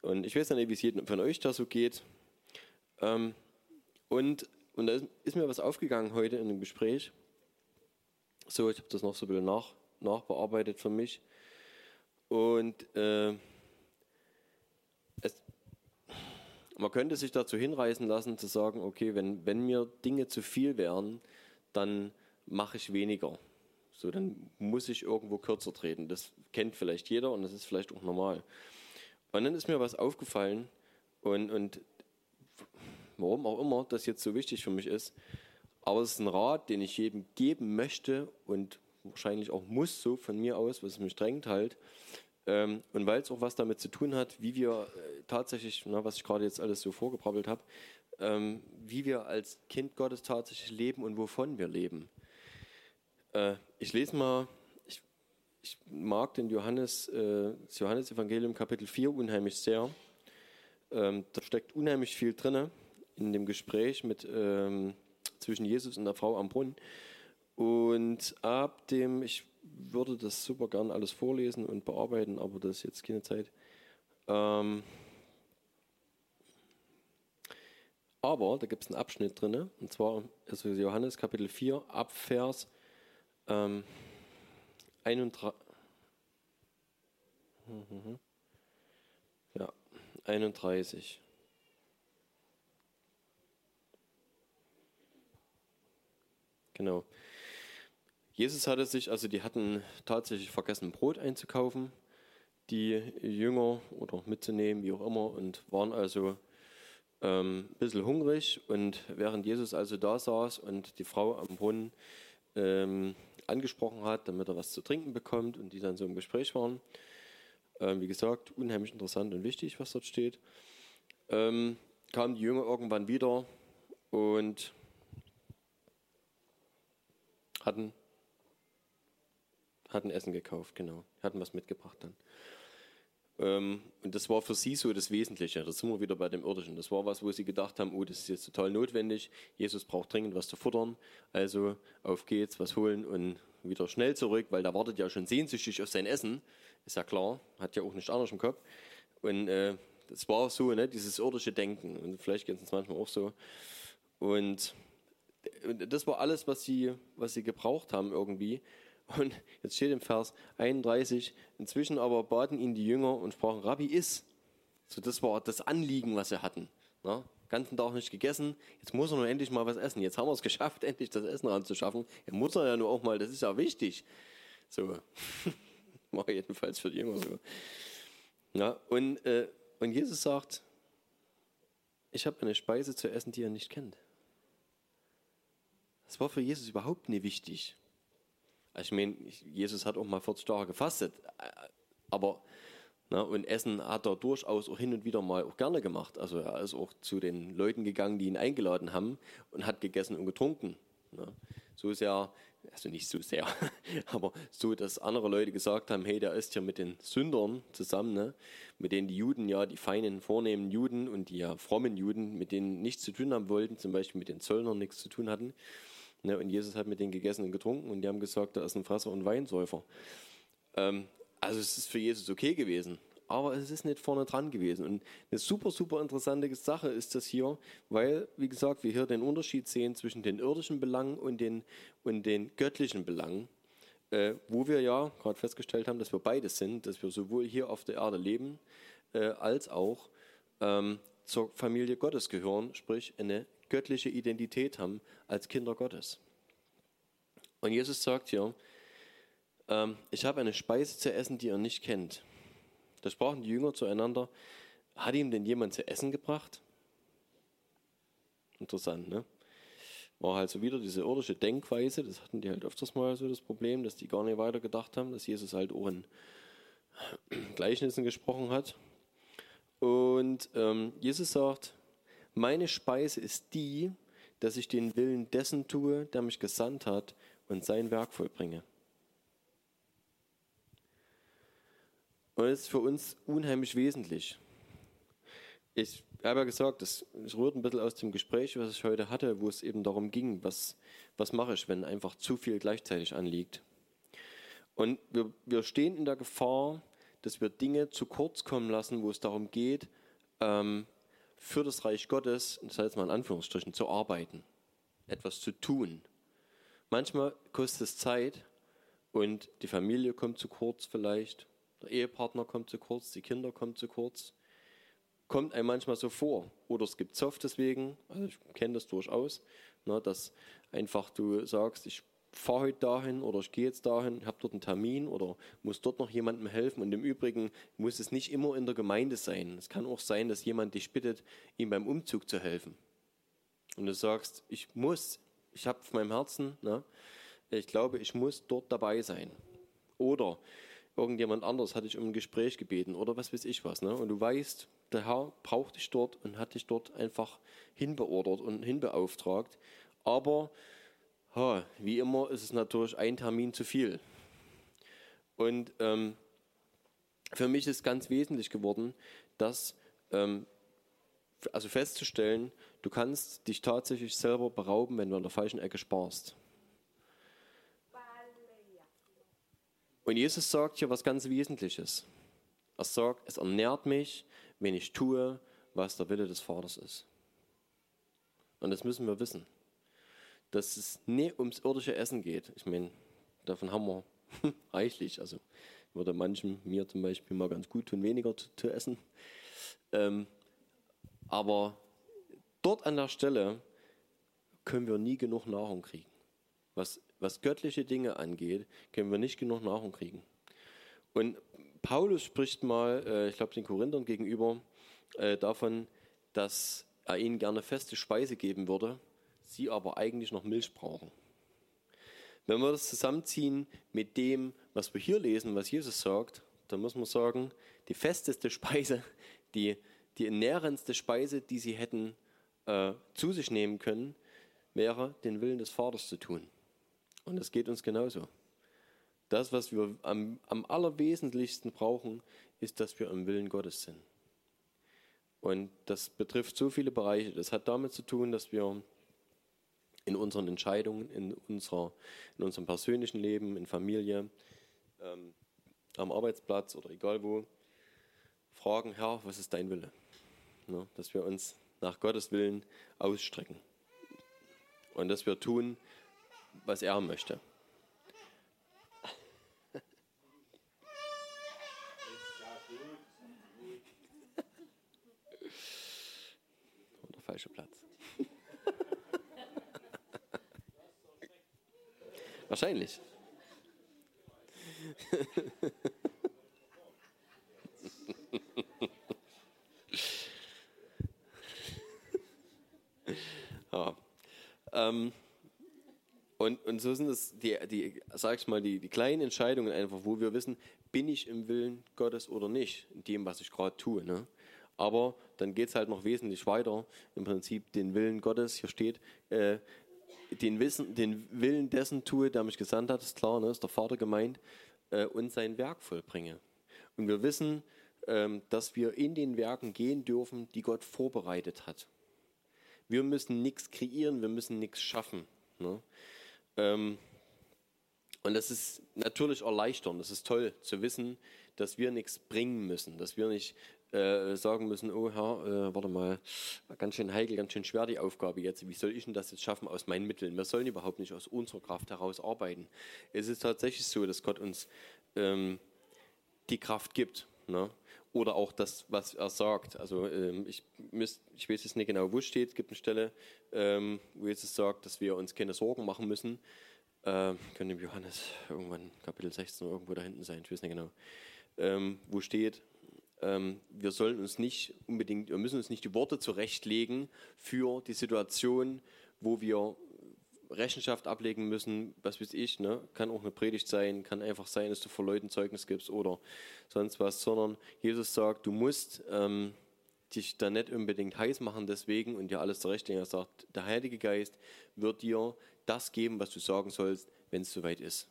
Und ich weiß nicht, wie es jedem von euch da so geht. Ähm, und, und da ist, ist, mir was aufgegangen heute in dem Gespräch. So, ich habe das noch so ein bisschen nach, nachbearbeitet für mich. Und äh, man könnte sich dazu hinreißen lassen, zu sagen, okay, wenn, wenn mir Dinge zu viel wären, dann mache ich weniger. So, dann muss ich irgendwo kürzer treten. Das kennt vielleicht jeder und das ist vielleicht auch normal. Und dann ist mir was aufgefallen und, und warum auch immer das jetzt so wichtig für mich ist, aber es ist ein Rat, den ich jedem geben möchte und wahrscheinlich auch muss, so von mir aus, was mich drängt halt. Ähm, und weil es auch was damit zu tun hat, wie wir äh, tatsächlich, na, was ich gerade jetzt alles so vorgebrabbelt habe, ähm, wie wir als Kind Gottes tatsächlich leben und wovon wir leben. Äh, ich lese mal, ich, ich mag den Johannes, äh, das Johannesevangelium Kapitel 4 unheimlich sehr. Ähm, da steckt unheimlich viel drin in dem Gespräch mit, ähm, zwischen Jesus und der Frau am Brunnen. Und ab dem, ich würde das super gern alles vorlesen und bearbeiten, aber das ist jetzt keine Zeit. Ähm, Aber da gibt es einen Abschnitt drin, und zwar also Johannes Kapitel 4, Abvers ähm, 31. Ja, 31. Genau. Jesus hatte sich, also die hatten tatsächlich vergessen, Brot einzukaufen, die Jünger oder mitzunehmen, wie auch immer, und waren also ähm, ein bisschen hungrig. Und während Jesus also da saß und die Frau am Brunnen ähm, angesprochen hat, damit er was zu trinken bekommt und die dann so im Gespräch waren, ähm, wie gesagt, unheimlich interessant und wichtig, was dort steht, ähm, kamen die Jünger irgendwann wieder und hatten, hatten Essen gekauft, genau, hatten was mitgebracht dann. Ähm, und das war für sie so das Wesentliche. Da sind wir wieder bei dem Irdischen. Das war was, wo sie gedacht haben, oh, das ist jetzt total notwendig. Jesus braucht dringend was zu futtern. Also auf geht's, was holen und wieder schnell zurück, weil da wartet ja schon sehnsüchtig auf sein Essen. Ist ja klar, hat ja auch nichts anderes im Kopf. Und äh, das war so, ne, dieses irdische Denken. Und vielleicht geht es uns manchmal auch so. Und das war alles, was sie, was sie gebraucht haben irgendwie. Und jetzt steht im Vers 31, inzwischen aber baten ihn die Jünger und sprachen, Rabbi, iss. So, das war das Anliegen, was sie hatten. Na, ganzen Tag nicht gegessen, jetzt muss er nur endlich mal was essen. Jetzt haben wir es geschafft, endlich das Essen ranzuschaffen. Er muss er ja nur auch mal, das ist ja wichtig. So, war jedenfalls für die Jünger so. Ja, und, äh, und Jesus sagt, ich habe eine Speise zu essen, die ihr nicht kennt. Das war für Jesus überhaupt nicht wichtig. Ich meine, Jesus hat auch mal 40 Tage gefastet, aber na, und Essen hat er durchaus auch hin und wieder mal auch gerne gemacht. Also er ist auch zu den Leuten gegangen, die ihn eingeladen haben und hat gegessen und getrunken. Na. So sehr, also nicht so sehr, aber so, dass andere Leute gesagt haben, hey, der ist hier mit den Sündern zusammen, ne? mit denen die Juden ja, die feinen, vornehmen Juden und die ja frommen Juden, mit denen nichts zu tun haben wollten, zum Beispiel mit den Zöllnern nichts zu tun hatten. Ne, und Jesus hat mit denen gegessen und getrunken und die haben gesagt, da ist ein Fresser und Weinsäufer. Ähm, also es ist für Jesus okay gewesen, aber es ist nicht vorne dran gewesen. Und eine super, super interessante Sache ist das hier, weil, wie gesagt, wir hier den Unterschied sehen zwischen den irdischen Belangen und den, und den göttlichen Belangen, äh, wo wir ja gerade festgestellt haben, dass wir beides sind, dass wir sowohl hier auf der Erde leben, äh, als auch ähm, zur Familie Gottes gehören, sprich eine göttliche Identität haben als Kinder Gottes. Und Jesus sagt hier, ähm, ich habe eine Speise zu essen, die ihr nicht kennt. Da sprachen die Jünger zueinander, hat ihm denn jemand zu essen gebracht? Interessant, ne? War halt so wieder diese irdische Denkweise, das hatten die halt öfters mal so das Problem, dass die gar nicht weiter gedacht haben, dass Jesus halt auch in Gleichnissen gesprochen hat. Und ähm, Jesus sagt, meine Speise ist die, dass ich den Willen dessen tue, der mich gesandt hat und sein Werk vollbringe. Und das ist für uns unheimlich wesentlich. Ich habe ja gesagt, das rührt ein bisschen aus dem Gespräch, was ich heute hatte, wo es eben darum ging, was, was mache ich, wenn einfach zu viel gleichzeitig anliegt. Und wir, wir stehen in der Gefahr, dass wir Dinge zu kurz kommen lassen, wo es darum geht, ähm, für das Reich Gottes, das heißt mal in Anführungsstrichen, zu arbeiten, etwas zu tun. Manchmal kostet es Zeit und die Familie kommt zu kurz vielleicht, der Ehepartner kommt zu kurz, die Kinder kommen zu kurz. Kommt einem manchmal so vor. Oder es gibt Zoff deswegen, also ich kenne das durchaus, ne, dass einfach du sagst, ich fahre heute dahin oder ich gehe jetzt dahin, habe dort einen Termin oder muss dort noch jemandem helfen. Und im Übrigen muss es nicht immer in der Gemeinde sein. Es kann auch sein, dass jemand dich bittet, ihm beim Umzug zu helfen. Und du sagst, ich muss, ich habe auf meinem Herzen, ne, ich glaube, ich muss dort dabei sein. Oder irgendjemand anders hat dich um ein Gespräch gebeten oder was weiß ich was. Ne? Und du weißt, der Herr braucht dich dort und hat dich dort einfach hinbeordert und hinbeauftragt. Aber Ha, wie immer ist es natürlich ein Termin zu viel. Und ähm, für mich ist ganz wesentlich geworden, dass ähm, also festzustellen, du kannst dich tatsächlich selber berauben, wenn du an der falschen Ecke sparst. Und Jesus sagt hier was ganz Wesentliches. Er sagt, es ernährt mich, wenn ich tue, was der Wille des Vaters ist. Und das müssen wir wissen. Dass es nicht ums irdische Essen geht. Ich meine, davon haben wir reichlich. Also würde manchen, mir zum Beispiel, mal ganz gut tun, weniger zu, zu essen. Ähm, aber dort an der Stelle können wir nie genug Nahrung kriegen. Was, was göttliche Dinge angeht, können wir nicht genug Nahrung kriegen. Und Paulus spricht mal, äh, ich glaube den Korinthern gegenüber, äh, davon, dass er ihnen gerne feste Speise geben würde, sie aber eigentlich noch Milch brauchen. Wenn wir das zusammenziehen mit dem, was wir hier lesen, was Jesus sagt, dann muss man sagen, die festeste Speise, die, die ernährendste Speise, die sie hätten äh, zu sich nehmen können, wäre, den Willen des Vaters zu tun. Und es geht uns genauso. Das, was wir am, am allerwesentlichsten brauchen, ist, dass wir im Willen Gottes sind. Und das betrifft so viele Bereiche. Das hat damit zu tun, dass wir in unseren Entscheidungen, in, unserer, in unserem persönlichen Leben, in Familie, ähm, am Arbeitsplatz oder egal wo, fragen, Herr, was ist dein Wille? Ne, dass wir uns nach Gottes Willen ausstrecken. Und dass wir tun, was er möchte. Der falsche Platz. Wahrscheinlich. ja. Ähm, und, und so sind es die, die, sag ich mal, die, die kleinen Entscheidungen einfach, wo wir wissen, bin ich im Willen Gottes oder nicht, in dem, was ich gerade tue. Ne? Aber dann geht es halt noch wesentlich weiter. Im Prinzip den Willen Gottes, hier steht, äh, den, Wissen, den Willen dessen tue, der mich gesandt hat, ist klar, ne, ist der Vater gemeint, äh, und sein Werk vollbringe. Und wir wissen, ähm, dass wir in den Werken gehen dürfen, die Gott vorbereitet hat. Wir müssen nichts kreieren, wir müssen nichts schaffen. Ne? Ähm, und das ist natürlich erleichternd, das ist toll zu wissen, dass wir nichts bringen müssen, dass wir nicht äh, sagen müssen, oh Herr, äh, warte mal, ganz schön heikel, ganz schön schwer die Aufgabe jetzt. Wie soll ich denn das jetzt schaffen aus meinen Mitteln? Wir sollen überhaupt nicht aus unserer Kraft heraus arbeiten. Es ist tatsächlich so, dass Gott uns ähm, die Kraft gibt. Ne? Oder auch das, was er sagt. Also ähm, ich, müsst, ich weiß jetzt nicht genau, wo es steht. Es gibt eine Stelle, ähm, wo Jesus sagt, dass wir uns keine Sorgen machen müssen. Äh, könnte im Johannes irgendwann Kapitel 16 irgendwo da hinten sein, ich weiß nicht genau. Ähm, wo steht, ähm, wir sollen uns nicht unbedingt, wir müssen uns nicht die Worte zurechtlegen für die Situation, wo wir Rechenschaft ablegen müssen, was weiß ich, ne? kann auch eine Predigt sein, kann einfach sein, dass du vor Leuten Zeugnis gibst oder sonst was, sondern Jesus sagt, du musst ähm, dich da nicht unbedingt heiß machen deswegen und dir alles zurechtlegen. Er sagt, der Heilige Geist wird dir das geben, was du sagen sollst, wenn es soweit ist.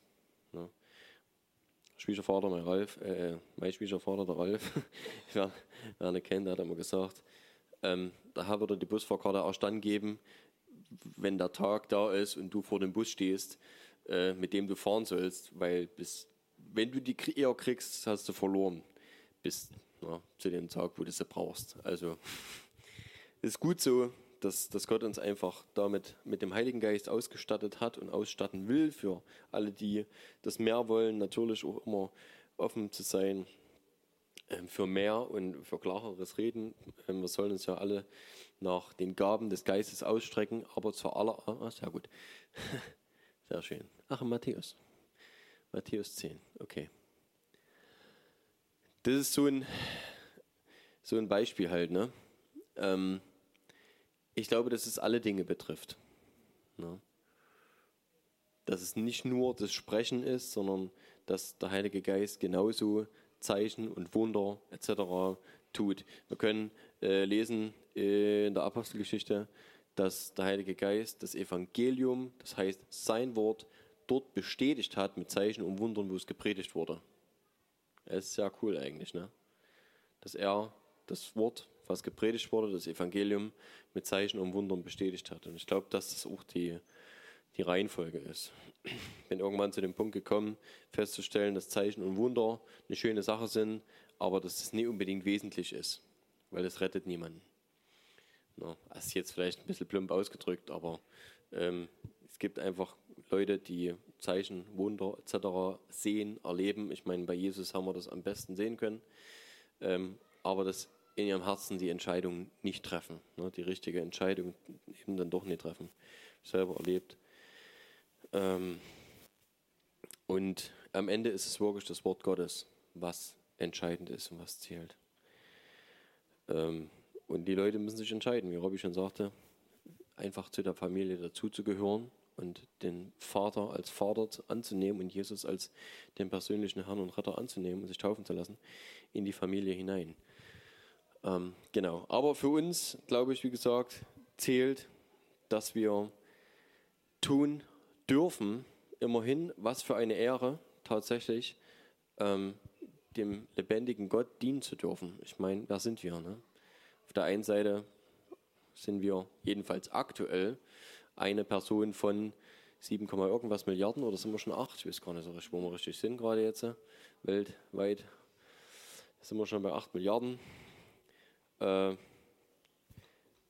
Schwiegervater, mein Ralf, äh, mein Schwiegervater, der Ralf, wer, wer ihn kennt, der hat immer gesagt, ähm, Herr würde die Busfahrkarte erst dann geben, wenn der Tag da ist und du vor dem Bus stehst, äh, mit dem du fahren sollst, weil bis, wenn du die eher kriegst, hast du verloren, bis na, zu dem Tag, wo du sie brauchst. Also ist gut so, dass, dass Gott uns einfach damit mit dem Heiligen Geist ausgestattet hat und ausstatten will für alle, die das mehr wollen, natürlich auch immer offen zu sein ähm, für mehr und für klareres Reden. Ähm, wir sollen uns ja alle nach den Gaben des Geistes ausstrecken, aber zur aller, ah, sehr gut, sehr schön. Ach, Matthäus, Matthäus 10, okay. Das ist so ein, so ein Beispiel halt, ne? Ähm, ich glaube, dass es alle Dinge betrifft. Ne? Dass es nicht nur das Sprechen ist, sondern dass der Heilige Geist genauso Zeichen und Wunder etc. tut. Wir können äh, lesen in der Apostelgeschichte, dass der Heilige Geist das Evangelium, das heißt sein Wort, dort bestätigt hat mit Zeichen und Wundern, wo es gepredigt wurde. Das ist sehr cool eigentlich, ne? dass er das Wort was gepredigt wurde, das Evangelium mit Zeichen und Wundern bestätigt hat. Und ich glaube, dass das auch die, die Reihenfolge ist. Bin irgendwann zu dem Punkt gekommen, festzustellen, dass Zeichen und Wunder eine schöne Sache sind, aber dass es nie unbedingt wesentlich ist, weil es rettet niemanden. Ne? Das ist jetzt vielleicht ein bisschen plump ausgedrückt, aber ähm, es gibt einfach Leute, die Zeichen, Wunder etc. sehen, erleben. Ich meine, bei Jesus haben wir das am besten sehen können. Ähm, aber das in ihrem Herzen die Entscheidung nicht treffen, ne? die richtige Entscheidung eben dann doch nicht treffen. Selber erlebt. Ähm, und am Ende ist es wirklich das Wort Gottes, was entscheidend ist und was zählt. Ähm, und die Leute müssen sich entscheiden, wie Robby schon sagte, einfach zu der Familie dazuzugehören und den Vater als Vater anzunehmen und Jesus als den persönlichen Herrn und Retter anzunehmen und sich taufen zu lassen in die Familie hinein. Ähm, genau. Aber für uns, glaube ich, wie gesagt, zählt, dass wir tun dürfen, immerhin, was für eine Ehre tatsächlich ähm, dem lebendigen Gott dienen zu dürfen. Ich meine, wer sind wir? Ne? Auf der einen Seite sind wir jedenfalls aktuell eine Person von 7, irgendwas Milliarden oder sind wir schon 8? Ich weiß gar nicht so richtig, wo wir richtig sind gerade jetzt. Weltweit sind wir schon bei 8 Milliarden. Äh,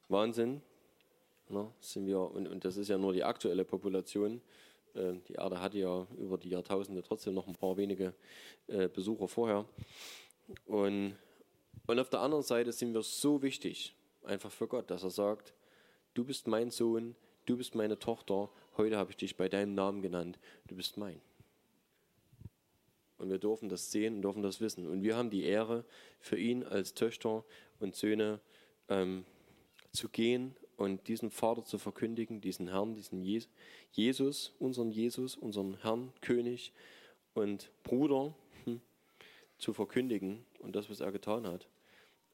Wahnsinn. Ne, sind wir, und, und das ist ja nur die aktuelle Population. Äh, die Erde hatte ja über die Jahrtausende trotzdem noch ein paar wenige äh, Besucher vorher. Und, und auf der anderen Seite sind wir so wichtig, einfach für Gott, dass er sagt, du bist mein Sohn, du bist meine Tochter, heute habe ich dich bei deinem Namen genannt, du bist mein. Und wir dürfen das sehen und dürfen das wissen. Und wir haben die Ehre, für ihn als Töchter und Söhne ähm, zu gehen und diesen Vater zu verkündigen, diesen Herrn, diesen Jesus, unseren Jesus, unseren Herrn, König und Bruder hm, zu verkündigen und das, was er getan hat.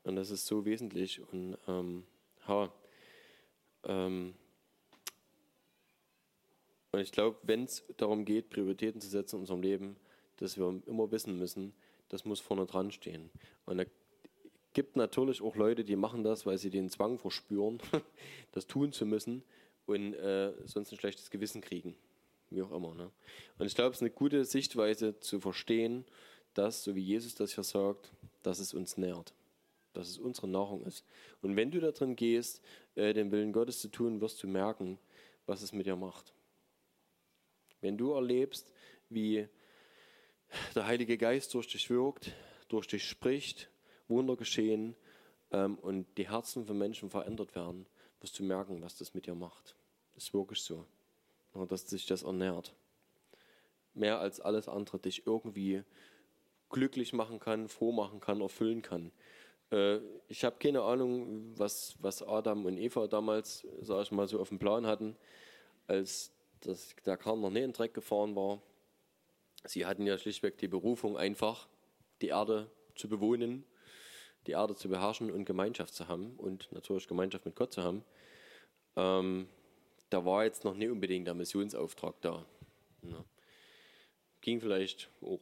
Und das ist so wesentlich. Und ähm, ha, ähm, und ich glaube, wenn es darum geht, Prioritäten zu setzen in unserem Leben, dass wir immer wissen müssen, das muss vorne dran stehen. Und da gibt natürlich auch Leute, die machen das, weil sie den Zwang verspüren, das tun zu müssen und äh, sonst ein schlechtes Gewissen kriegen. Wie auch immer. Ne? Und ich glaube, es ist eine gute Sichtweise zu verstehen, dass, so wie Jesus das hier sagt, dass es uns nährt. Dass es unsere Nahrung ist. Und wenn du da drin gehst, äh, den Willen Gottes zu tun, wirst du merken, was es mit dir macht. Wenn du erlebst, wie der Heilige Geist durch dich wirkt, durch dich spricht, Wunder geschehen ähm, und die Herzen von Menschen verändert werden, wirst du merken, was das mit dir macht. Das ist wirklich so. dass sich das ernährt. Mehr als alles andere dich irgendwie glücklich machen kann, froh machen kann, erfüllen kann. Äh, ich habe keine Ahnung, was, was Adam und Eva damals, sage ich mal, so auf dem Plan hatten, als das, der Kahn noch nicht in den Dreck gefahren war. Sie hatten ja schlichtweg die Berufung, einfach die Erde zu bewohnen, die Erde zu beherrschen und Gemeinschaft zu haben und natürlich Gemeinschaft mit Gott zu haben. Ähm, da war jetzt noch nicht unbedingt der Missionsauftrag da. Ja. Ging vielleicht auch.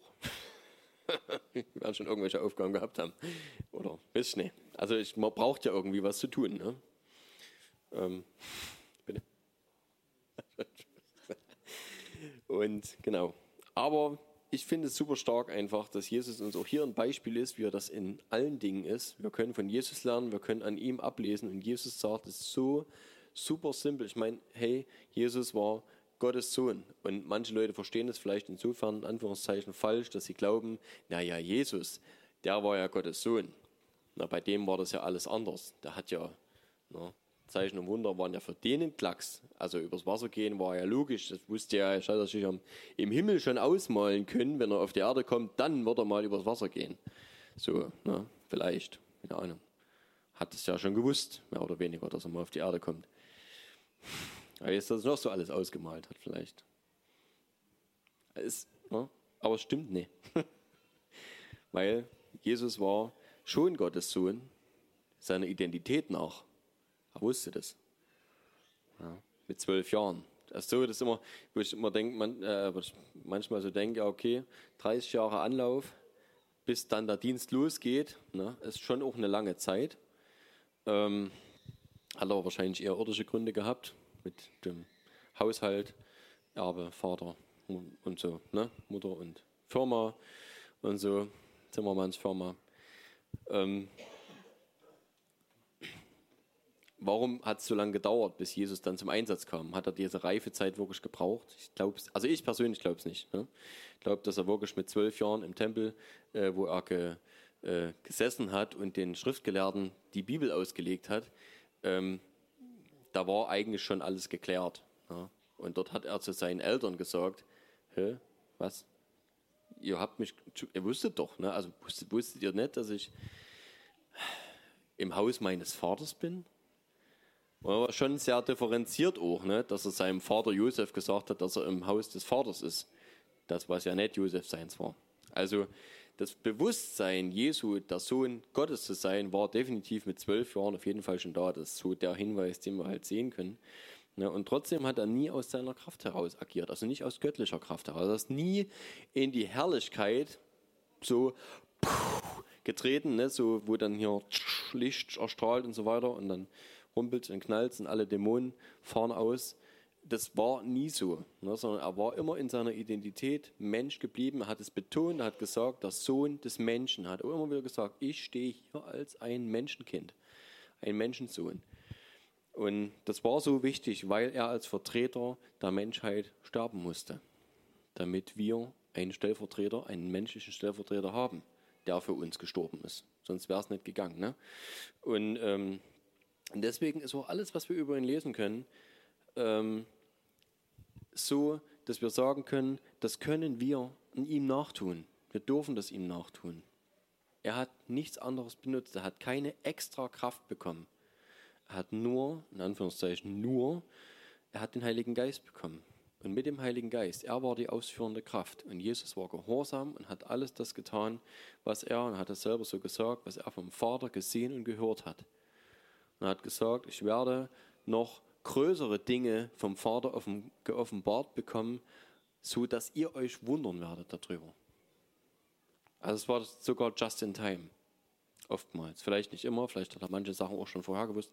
Wir werden schon irgendwelche Aufgaben gehabt haben. Oder ich nicht. Also ich, man braucht ja irgendwie was zu tun. Ne? Ähm, bitte. Und genau. Aber ich finde es super stark einfach, dass Jesus uns auch hier ein Beispiel ist, wie er das in allen Dingen ist. Wir können von Jesus lernen, wir können an ihm ablesen. Und Jesus sagt es so super simpel. Ich meine, hey, Jesus war Gottes Sohn. Und manche Leute verstehen es vielleicht insofern, in Anführungszeichen, falsch, dass sie glauben, naja, Jesus, der war ja Gottes Sohn. Na, bei dem war das ja alles anders. Der hat ja, na, Zeichen und Wunder waren ja für den ein Klacks. Also übers Wasser gehen war ja logisch. Das wusste ja, er hat sich im Himmel schon ausmalen können, wenn er auf die Erde kommt, dann wird er mal übers Wasser gehen. So, ne, vielleicht, keine Ahnung. Hat es ja schon gewusst, mehr oder weniger, dass er mal auf die Erde kommt. Aber jetzt das noch so alles ausgemalt hat, vielleicht. Es, ne? Aber es stimmt nicht. Weil Jesus war schon Gottes Sohn, seiner Identität nach. Er wusste das. Ja, mit zwölf Jahren. Das ist so, das ist immer, wo ich immer denke, man, äh, manchmal so denke, okay, 30 Jahre Anlauf, bis dann der Dienst losgeht, ne, ist schon auch eine lange Zeit. Ähm, hat aber wahrscheinlich eher irdische Gründe gehabt, mit dem Haushalt, Erbe, Vater und so, ne, Mutter und Firma und so, Zimmermanns Firma. Ähm, warum hat es so lange gedauert, bis Jesus dann zum Einsatz kam? Hat er diese Reifezeit wirklich gebraucht? Ich glaube also ich persönlich glaube es nicht. Ne? Ich glaube, dass er wirklich mit zwölf Jahren im Tempel, äh, wo er ge, äh, gesessen hat und den Schriftgelehrten die Bibel ausgelegt hat, ähm, da war eigentlich schon alles geklärt. Ja? Und dort hat er zu seinen Eltern gesagt, Hä, was? Ihr habt mich, ihr wusstet doch, ne? also wusstet, wusstet ihr nicht, dass ich im Haus meines Vaters bin? War schon sehr differenziert auch, ne? dass er seinem Vater Josef gesagt hat, dass er im Haus des Vaters ist. Das, was ja nicht Josef seins war. Also das Bewusstsein, Jesu, der Sohn Gottes zu sein, war definitiv mit zwölf Jahren auf jeden Fall schon da. Das ist so der Hinweis, den wir halt sehen können. Ne? Und trotzdem hat er nie aus seiner Kraft heraus agiert, also nicht aus göttlicher Kraft heraus. Er ist nie in die Herrlichkeit so getreten, ne? so, wo dann hier Licht erstrahlt und so weiter und dann rumpelt und knallt und alle Dämonen fahren aus. Das war nie so, ne? sondern er war immer in seiner Identität Mensch geblieben. Er hat es betont, hat gesagt, der Sohn des Menschen. Hat auch immer wieder gesagt, ich stehe hier als ein Menschenkind, ein Menschensohn. Und das war so wichtig, weil er als Vertreter der Menschheit sterben musste, damit wir einen Stellvertreter, einen menschlichen Stellvertreter haben, der für uns gestorben ist. Sonst wäre es nicht gegangen. Ne? Und ähm, deswegen ist auch alles, was wir über ihn lesen können, ähm, so, dass wir sagen können, das können wir ihm nachtun. Wir dürfen das ihm nachtun. Er hat nichts anderes benutzt, er hat keine extra Kraft bekommen. Er hat nur, in Anführungszeichen nur, er hat den Heiligen Geist bekommen. Und mit dem Heiligen Geist, er war die ausführende Kraft. Und Jesus war gehorsam und hat alles das getan, was er, und hat es selber so gesagt, was er vom Vater gesehen und gehört hat. Und er hat gesagt, ich werde noch größere Dinge vom Vater geoffenbart bekommen, so dass ihr euch wundern werdet darüber. Also es war sogar just in time. Oftmals. Vielleicht nicht immer, vielleicht hat er manche Sachen auch schon vorher gewusst.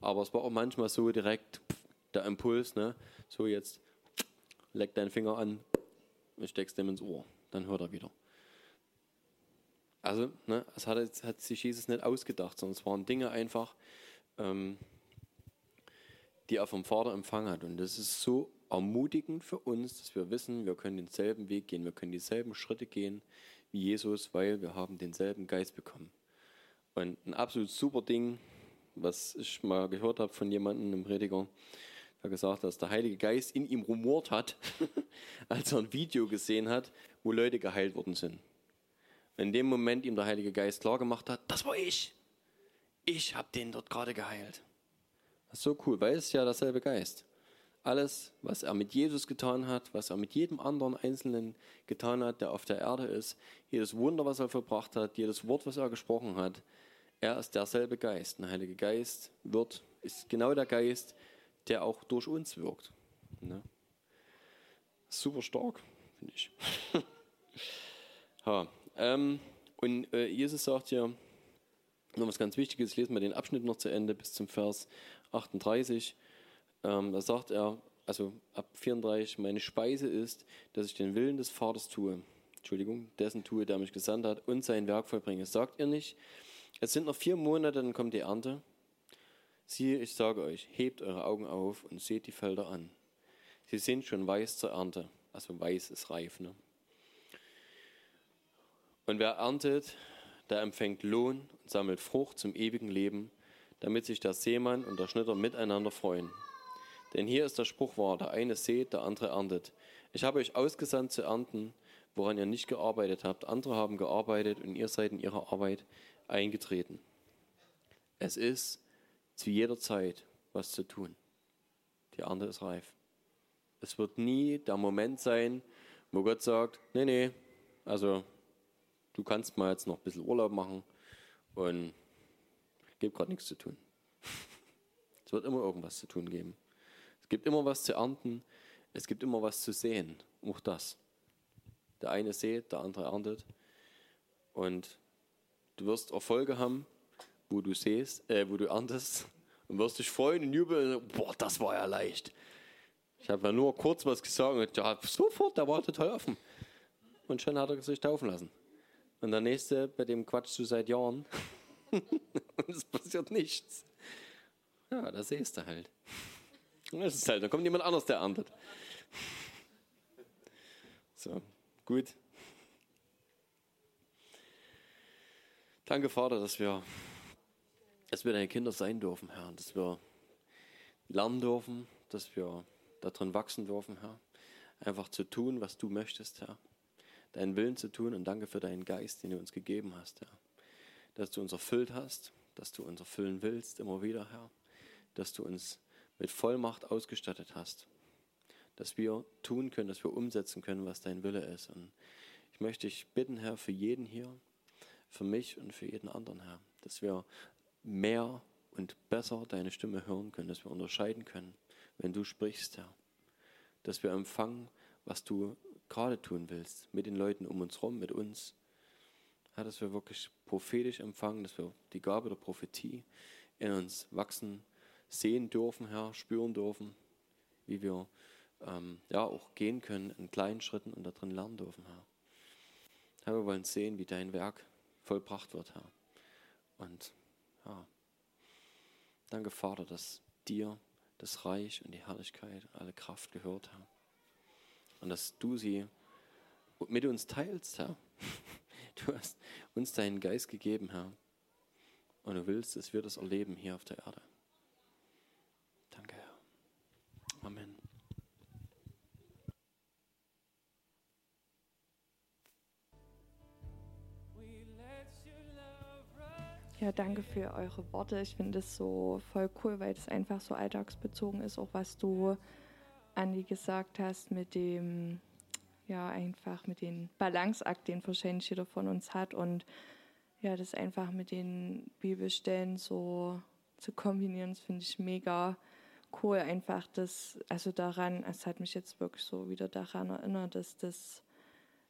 Aber es war auch manchmal so direkt der Impuls, ne? so jetzt leck deinen Finger an und steckst dem ins Ohr. Dann hört er wieder. Also, ne, es hat, hat sich Jesus nicht ausgedacht, sondern es waren Dinge einfach, ähm, die er vom Vater empfangen hat. Und das ist so ermutigend für uns, dass wir wissen, wir können denselben Weg gehen, wir können dieselben Schritte gehen wie Jesus, weil wir haben denselben Geist bekommen. Und ein absolut super Ding, was ich mal gehört habe von jemandem, einem Prediger, der gesagt hat, dass der Heilige Geist in ihm rumort hat, als er ein Video gesehen hat, wo Leute geheilt worden sind. In dem Moment ihm der Heilige Geist klar gemacht hat, das war ich. Ich habe den dort gerade geheilt. Das ist so cool, weil es ja derselbe Geist. Alles, was er mit Jesus getan hat, was er mit jedem anderen Einzelnen getan hat, der auf der Erde ist, jedes Wunder, was er verbracht hat, jedes Wort, was er gesprochen hat, er ist derselbe Geist. Der Heilige Geist wird, ist genau der Geist, der auch durch uns wirkt. Ne? Super stark, finde ich. ha, ähm, und äh, Jesus sagt ja, noch was ganz Wichtiges, lesen wir den Abschnitt noch zu Ende bis zum Vers 38. Ähm, da sagt er, also ab 34, meine Speise ist, dass ich den Willen des Vaters tue. Entschuldigung, dessen tue, der mich gesandt hat und sein Werk vollbringe. Sagt ihr nicht, es sind noch vier Monate, dann kommt die Ernte. Siehe, ich sage euch, hebt eure Augen auf und seht die Felder an. Sie sind schon weiß zur Ernte. Also weiß ist reif. Ne? Und wer erntet, der empfängt Lohn und sammelt Frucht zum ewigen Leben, damit sich der Seemann und der Schnitter miteinander freuen. Denn hier ist der Spruch wahr, der eine sät, der andere erntet. Ich habe euch ausgesandt zu ernten, woran ihr nicht gearbeitet habt. Andere haben gearbeitet und ihr seid in ihrer Arbeit eingetreten. Es ist zu jeder Zeit was zu tun. Die Ernte ist reif. Es wird nie der Moment sein, wo Gott sagt, nee, nee, also du kannst mal jetzt noch ein bisschen Urlaub machen und gibt gerade nichts zu tun. Es wird immer irgendwas zu tun geben. Es gibt immer was zu ernten, es gibt immer was zu sehen, auch das. Der eine sät, der andere erntet. Und Du wirst Erfolge haben, wo du siehst, äh, wo du erntest und wirst dich freuen und jubeln. Boah, das war ja leicht. Ich habe ja nur kurz was gesagt und ja, sofort, der war total offen. Und schon hat er sich taufen lassen. Und der nächste, bei dem quatschst du seit Jahren und es passiert nichts. Ja, da siehst du halt. Das ist halt, da kommt jemand anders, der erntet. So, gut. Danke, Vater, dass wir, dass wir deine Kinder sein dürfen, Herr, dass wir lernen dürfen, dass wir darin wachsen dürfen, Herr. Einfach zu tun, was du möchtest, Herr. Deinen Willen zu tun und danke für deinen Geist, den du uns gegeben hast, Herr. Dass du uns erfüllt hast, dass du uns erfüllen willst, immer wieder, Herr. Dass du uns mit Vollmacht ausgestattet hast. Dass wir tun können, dass wir umsetzen können, was dein Wille ist. Und ich möchte dich bitten, Herr, für jeden hier, für mich und für jeden anderen, Herr, dass wir mehr und besser deine Stimme hören können, dass wir unterscheiden können, wenn du sprichst, Herr. Dass wir empfangen, was du gerade tun willst, mit den Leuten um uns herum, mit uns. Herr, dass wir wirklich prophetisch empfangen, dass wir die Gabe der Prophetie in uns wachsen, sehen dürfen, Herr, spüren dürfen, wie wir ähm, ja auch gehen können in kleinen Schritten und darin lernen dürfen, Herr. Herr, wir wollen sehen, wie dein Werk vollbracht wird, Herr. Und ja, danke, Vater, dass dir das Reich und die Herrlichkeit, alle Kraft gehört, Herr. Und dass du sie mit uns teilst, Herr. Du hast uns deinen Geist gegeben, Herr. Und du willst, dass wir das erleben hier auf der Erde. Danke, Herr. Amen. Ja, danke für eure Worte. Ich finde es so voll cool, weil es einfach so alltagsbezogen ist, auch was du, Andi, gesagt hast mit dem, ja, einfach mit dem Balanceakt, den wahrscheinlich jeder von uns hat und ja, das einfach mit den Bibelstellen so zu kombinieren, das finde ich mega cool. Einfach das, also daran, es hat mich jetzt wirklich so wieder daran erinnert, dass das,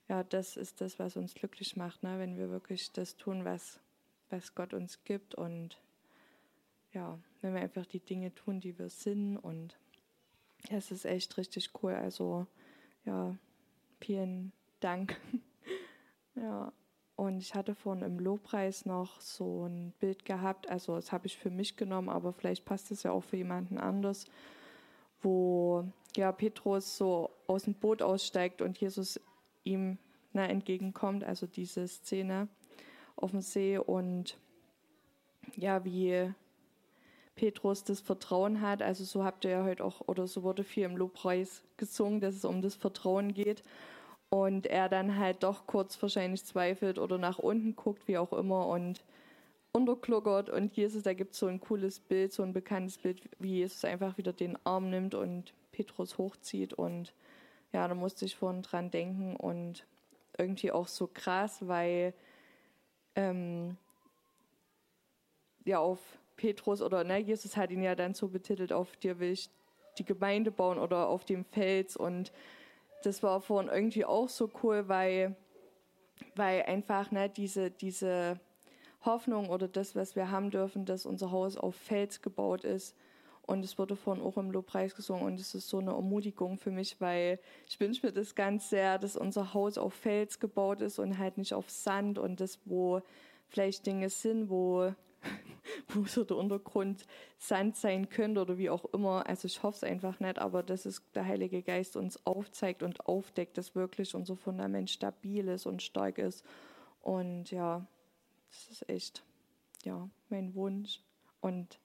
ja, das ist das, was uns glücklich macht, ne? wenn wir wirklich das tun, was was Gott uns gibt und ja, wenn wir einfach die Dinge tun, die wir sind und ja, es ist echt richtig cool. Also ja, vielen Dank. ja, und ich hatte vorhin im Lobpreis noch so ein Bild gehabt, also das habe ich für mich genommen, aber vielleicht passt es ja auch für jemanden anders, wo ja Petrus so aus dem Boot aussteigt und Jesus ihm na, entgegenkommt, also diese Szene auf dem See und ja, wie Petrus das Vertrauen hat. Also so habt ihr ja heute auch, oder so wurde viel im Lobpreis gesungen, dass es um das Vertrauen geht. Und er dann halt doch kurz wahrscheinlich zweifelt oder nach unten guckt, wie auch immer, und unterkluckert. Und Jesus, da gibt es so ein cooles Bild, so ein bekanntes Bild, wie Jesus einfach wieder den Arm nimmt und Petrus hochzieht. Und ja, da musste ich vorhin dran denken und irgendwie auch so krass, weil ähm, ja auf Petrus oder ne, Jesus hat ihn ja dann so betitelt, auf dir will ich die Gemeinde bauen oder auf dem Fels und das war vorhin irgendwie auch so cool, weil, weil einfach ne, diese, diese Hoffnung oder das, was wir haben dürfen, dass unser Haus auf Fels gebaut ist. Und es wurde vorhin auch im Lobpreis gesungen und es ist so eine Ermutigung für mich, weil ich wünsche mir das ganz sehr, dass unser Haus auf Fels gebaut ist und halt nicht auf Sand und das, wo vielleicht Dinge sind, wo wo so der Untergrund Sand sein könnte oder wie auch immer. Also ich hoffe es einfach nicht, aber dass es der Heilige Geist uns aufzeigt und aufdeckt, dass wirklich unser Fundament stabil ist und stark ist. Und ja, das ist echt, ja, mein Wunsch. Und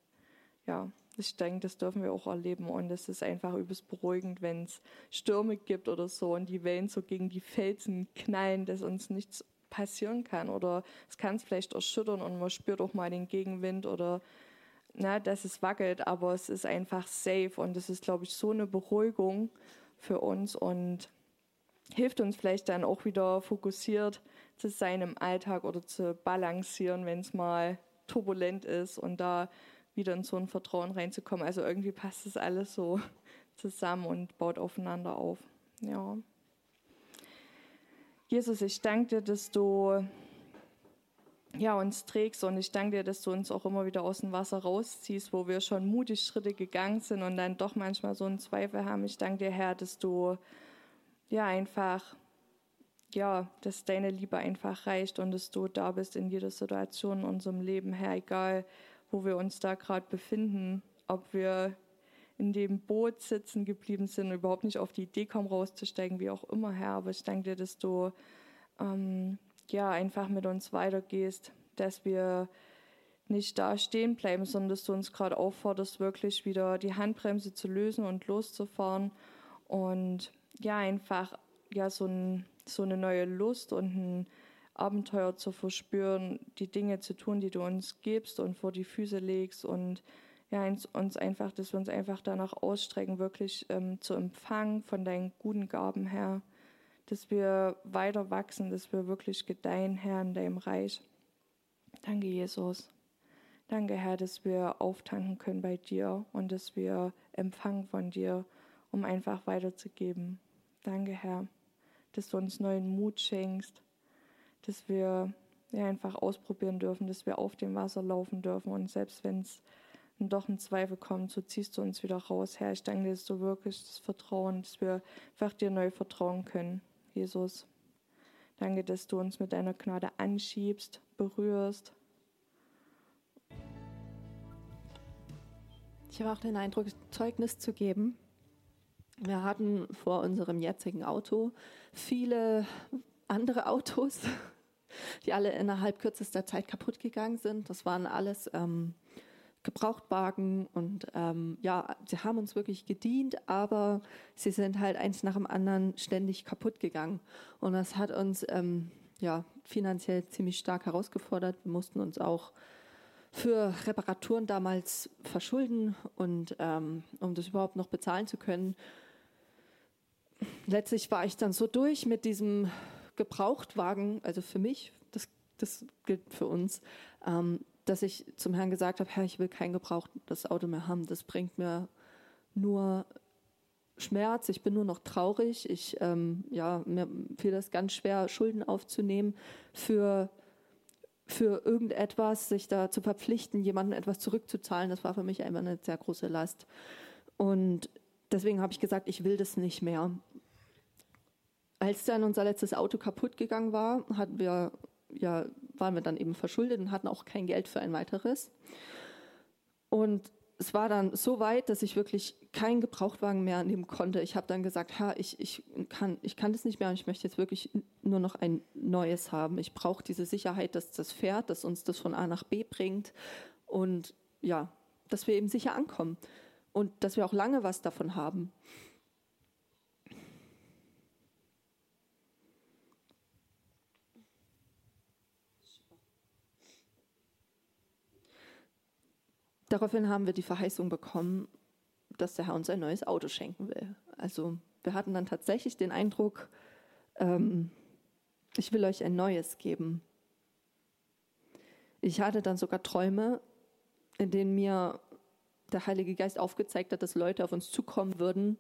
ja, ich denke, das dürfen wir auch erleben. Und es ist einfach übelst beruhigend, wenn es Stürme gibt oder so und die Wellen so gegen die Felsen knallen, dass uns nichts passieren kann oder es kann es vielleicht erschüttern und man spürt auch mal den Gegenwind oder na, dass es wackelt, aber es ist einfach safe und das ist, glaube ich, so eine Beruhigung für uns und hilft uns vielleicht dann auch wieder fokussiert zu sein im Alltag oder zu balancieren, wenn es mal turbulent ist und da wieder in so ein Vertrauen reinzukommen. Also irgendwie passt das alles so zusammen und baut aufeinander auf. Ja. Jesus, ich danke dir, dass du ja, uns trägst und ich danke dir, dass du uns auch immer wieder aus dem Wasser rausziehst, wo wir schon mutig Schritte gegangen sind und dann doch manchmal so einen Zweifel haben. Ich danke dir, Herr, dass du ja einfach, ja, dass deine Liebe einfach reicht und dass du da bist in jeder Situation in unserem Leben, Herr, egal wo wir uns da gerade befinden, ob wir in dem Boot sitzen geblieben sind, überhaupt nicht auf die Idee kommen, rauszusteigen, wie auch immer, Herr. Aber ich danke dir, dass du ähm, ja einfach mit uns weitergehst, dass wir nicht da stehen bleiben, sondern dass du uns gerade aufforderst, wirklich wieder die Handbremse zu lösen und loszufahren und ja, einfach ja so, ein, so eine neue Lust und ein Abenteuer zu verspüren, die Dinge zu tun, die du uns gibst und vor die Füße legst und ja, uns einfach, dass wir uns einfach danach ausstrecken, wirklich ähm, zu empfangen von deinen guten Gaben, Herr, dass wir weiter wachsen, dass wir wirklich gedeihen, Herr, in deinem Reich. Danke, Jesus. Danke, Herr, dass wir auftanken können bei dir und dass wir empfangen von dir, um einfach weiterzugeben. Danke, Herr, dass du uns neuen Mut schenkst, dass wir ja, einfach ausprobieren dürfen, dass wir auf dem Wasser laufen dürfen und selbst wenn es doch ein Zweifel kommt, so ziehst du uns wieder raus. Herr, ich danke dir, dass du wirklich das Vertrauen, dass wir einfach dir neu vertrauen können, Jesus. Danke, dass du uns mit deiner Gnade anschiebst, berührst Ich habe auch den Eindruck, Zeugnis zu geben. Wir hatten vor unserem jetzigen Auto viele andere Autos, die alle innerhalb kürzester Zeit kaputt gegangen sind. Das waren alles ähm, Gebrauchtwagen und ähm, ja, sie haben uns wirklich gedient, aber sie sind halt eins nach dem anderen ständig kaputt gegangen. Und das hat uns ähm, ja finanziell ziemlich stark herausgefordert. Wir mussten uns auch für Reparaturen damals verschulden und ähm, um das überhaupt noch bezahlen zu können. Letztlich war ich dann so durch mit diesem Gebrauchtwagen, also für mich, das, das gilt für uns, ähm, dass ich zum Herrn gesagt habe, Herr, ich will kein gebrauchtes Auto mehr haben. Das bringt mir nur Schmerz, ich bin nur noch traurig. Ich, ähm, ja, mir fiel das ganz schwer, Schulden aufzunehmen für für irgendetwas, sich da zu verpflichten, jemandem etwas zurückzuzahlen, das war für mich einfach eine sehr große Last. Und deswegen habe ich gesagt, ich will das nicht mehr. Als dann unser letztes Auto kaputt gegangen war, hatten wir, ja, waren wir dann eben verschuldet und hatten auch kein Geld für ein weiteres. Und es war dann so weit, dass ich wirklich keinen Gebrauchtwagen mehr nehmen konnte. Ich habe dann gesagt, ha, ich, ich, kann, ich kann das nicht mehr und ich möchte jetzt wirklich nur noch ein neues haben. Ich brauche diese Sicherheit, dass das fährt, dass uns das von A nach B bringt und ja, dass wir eben sicher ankommen und dass wir auch lange was davon haben. Daraufhin haben wir die Verheißung bekommen, dass der Herr uns ein neues Auto schenken will. Also wir hatten dann tatsächlich den Eindruck, ähm, ich will euch ein neues geben. Ich hatte dann sogar Träume, in denen mir der Heilige Geist aufgezeigt hat, dass Leute auf uns zukommen würden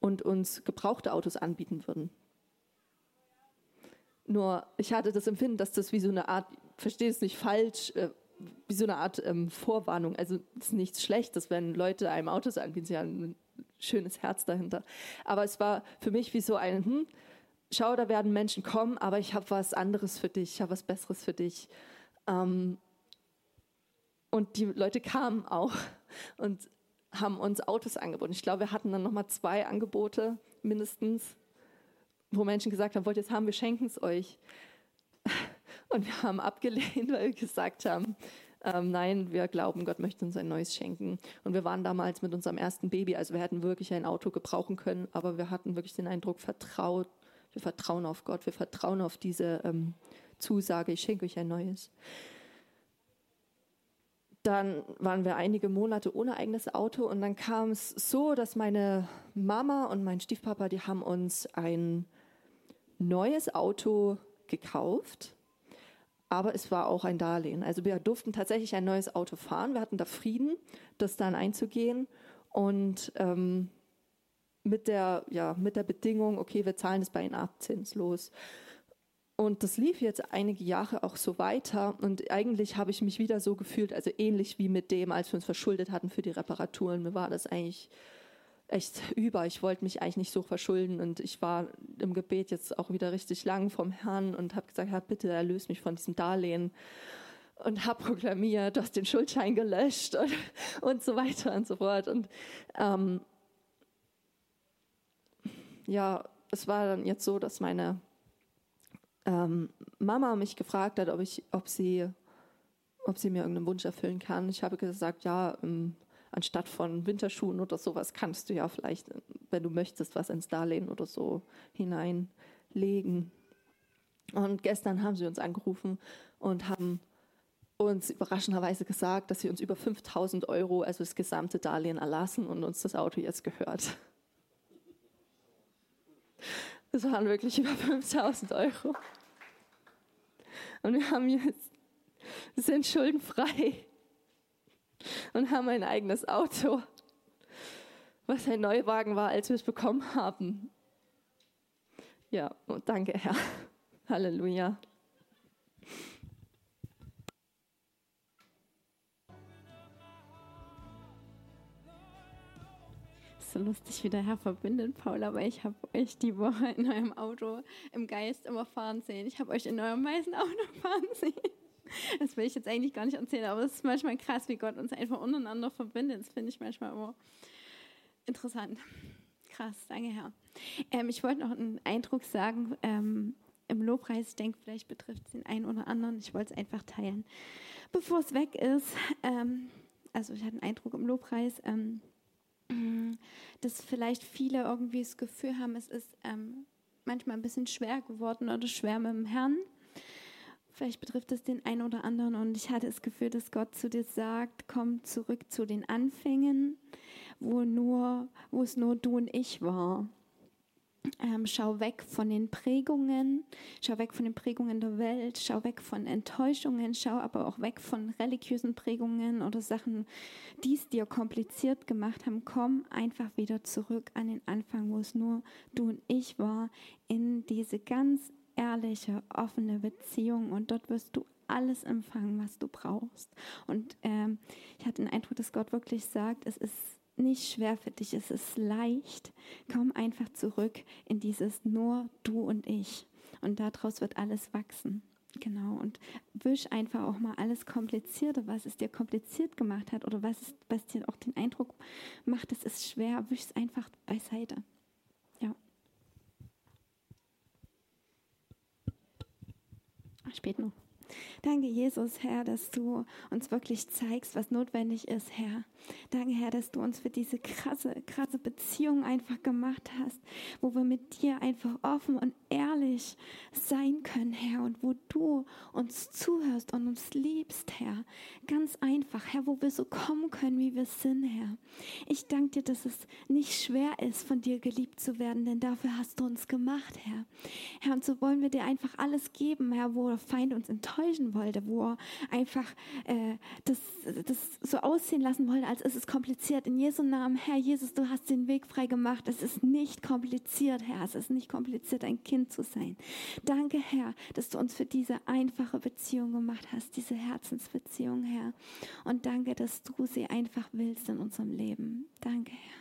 und uns gebrauchte Autos anbieten würden. Nur ich hatte das Empfinden, dass das wie so eine Art, verstehe es nicht falsch, äh, wie so eine Art ähm, Vorwarnung. Also es ist nichts Schlechtes, wenn Leute einem Autos anbieten. Sie haben ein schönes Herz dahinter. Aber es war für mich wie so ein, hm, schau, da werden Menschen kommen, aber ich habe was anderes für dich, ich habe was Besseres für dich. Ähm, und die Leute kamen auch und haben uns Autos angeboten. Ich glaube, wir hatten dann nochmal zwei Angebote mindestens, wo Menschen gesagt haben, wollt ihr es haben, wir schenken es euch. Und wir haben abgelehnt, weil wir gesagt haben, ähm, nein, wir glauben, Gott möchte uns ein neues schenken. Und wir waren damals mit unserem ersten Baby, also wir hätten wirklich ein Auto gebrauchen können, aber wir hatten wirklich den Eindruck, vertraut, wir vertrauen auf Gott, wir vertrauen auf diese ähm, Zusage, ich schenke euch ein neues. Dann waren wir einige Monate ohne eigenes Auto und dann kam es so, dass meine Mama und mein Stiefpapa, die haben uns ein neues Auto gekauft aber es war auch ein Darlehen. Also wir durften tatsächlich ein neues Auto fahren. Wir hatten da Frieden, das dann einzugehen und ähm, mit der ja mit der Bedingung, okay, wir zahlen es bei Ihnen ab, zinslos. Und das lief jetzt einige Jahre auch so weiter. Und eigentlich habe ich mich wieder so gefühlt, also ähnlich wie mit dem, als wir uns verschuldet hatten für die Reparaturen. Mir war das eigentlich echt über. Ich wollte mich eigentlich nicht so verschulden und ich war im Gebet jetzt auch wieder richtig lang vom Herrn und habe gesagt, Herr, bitte erlöse mich von diesem Darlehen. und habe proklamiert, du hast den Schuldschein gelöscht und, und so weiter und so fort. Und ähm, ja, es war dann jetzt so, dass meine ähm, Mama mich gefragt hat, ob, ich, ob, sie, ob sie mir irgendeinen Wunsch erfüllen kann. Ich habe gesagt, ja, ähm, anstatt von Winterschuhen oder sowas kannst du ja vielleicht, wenn du möchtest, was ins Darlehen oder so hineinlegen. Und gestern haben sie uns angerufen und haben uns überraschenderweise gesagt, dass sie uns über 5000 Euro, also das gesamte Darlehen erlassen und uns das Auto jetzt gehört. Das waren wirklich über 5000 Euro. Und wir haben jetzt, sind schuldenfrei und haben ein eigenes Auto, was ein Neuwagen war, als wir es bekommen haben. Ja, und danke, Herr. Halleluja. so lustig, wie der Herr verbindet, Paul, aber ich habe euch die Woche in eurem Auto im Geist immer fahren sehen. Ich habe euch in eurem weißen Auto fahren sehen. Das will ich jetzt eigentlich gar nicht erzählen, aber es ist manchmal krass, wie Gott uns einfach untereinander verbindet. Das finde ich manchmal immer interessant. Krass, danke Herr. Ähm, ich wollte noch einen Eindruck sagen ähm, im Lobpreis. Ich denke, vielleicht betrifft es den einen oder anderen. Ich wollte es einfach teilen. Bevor es weg ist, ähm, also ich hatte einen Eindruck im Lobpreis, ähm, dass vielleicht viele irgendwie das Gefühl haben, es ist ähm, manchmal ein bisschen schwer geworden oder schwer mit dem Herrn. Vielleicht betrifft es den einen oder anderen und ich hatte das Gefühl, dass Gott zu dir sagt, komm zurück zu den Anfängen, wo nur, wo es nur du und ich war. Ähm, schau weg von den Prägungen, schau weg von den Prägungen der Welt, schau weg von Enttäuschungen, schau aber auch weg von religiösen Prägungen oder Sachen, die es dir kompliziert gemacht haben. Komm einfach wieder zurück an den Anfang, wo es nur du und ich war, in diese ganz ehrliche, offene Beziehung und dort wirst du alles empfangen, was du brauchst. Und ähm, ich hatte den Eindruck, dass Gott wirklich sagt, es ist nicht schwer für dich, es ist leicht. Komm einfach zurück in dieses nur du und ich. Und daraus wird alles wachsen. Genau, und wisch einfach auch mal alles Komplizierte, was es dir kompliziert gemacht hat oder was, es, was dir auch den Eindruck macht, es ist schwer, wisch es einfach beiseite. Ja. Spät noch. Danke, Jesus, Herr, dass du uns wirklich zeigst, was notwendig ist, Herr. Danke, Herr, dass du uns für diese krasse, krasse Beziehung einfach gemacht hast, wo wir mit dir einfach offen und ehrlich sein können, Herr, und wo du uns zuhörst und uns liebst, Herr. Ganz einfach, Herr, wo wir so kommen können, wie wir sind, Herr. Ich danke dir, dass es nicht schwer ist, von dir geliebt zu werden, denn dafür hast du uns gemacht, Herr. Herr, und so wollen wir dir einfach alles geben, Herr, wo der Feind uns enttäuschen wollte, wo er einfach äh, das, das so aussehen lassen wollte, als ist es kompliziert. In Jesu Namen, Herr Jesus, du hast den Weg frei gemacht. Es ist nicht kompliziert, Herr. Es ist nicht kompliziert, ein Kind zu sein. Danke, Herr, dass du uns für diese einfache Beziehung gemacht hast, diese Herzensbeziehung, Herr. Und danke, dass du sie einfach willst in unserem Leben. Danke, Herr.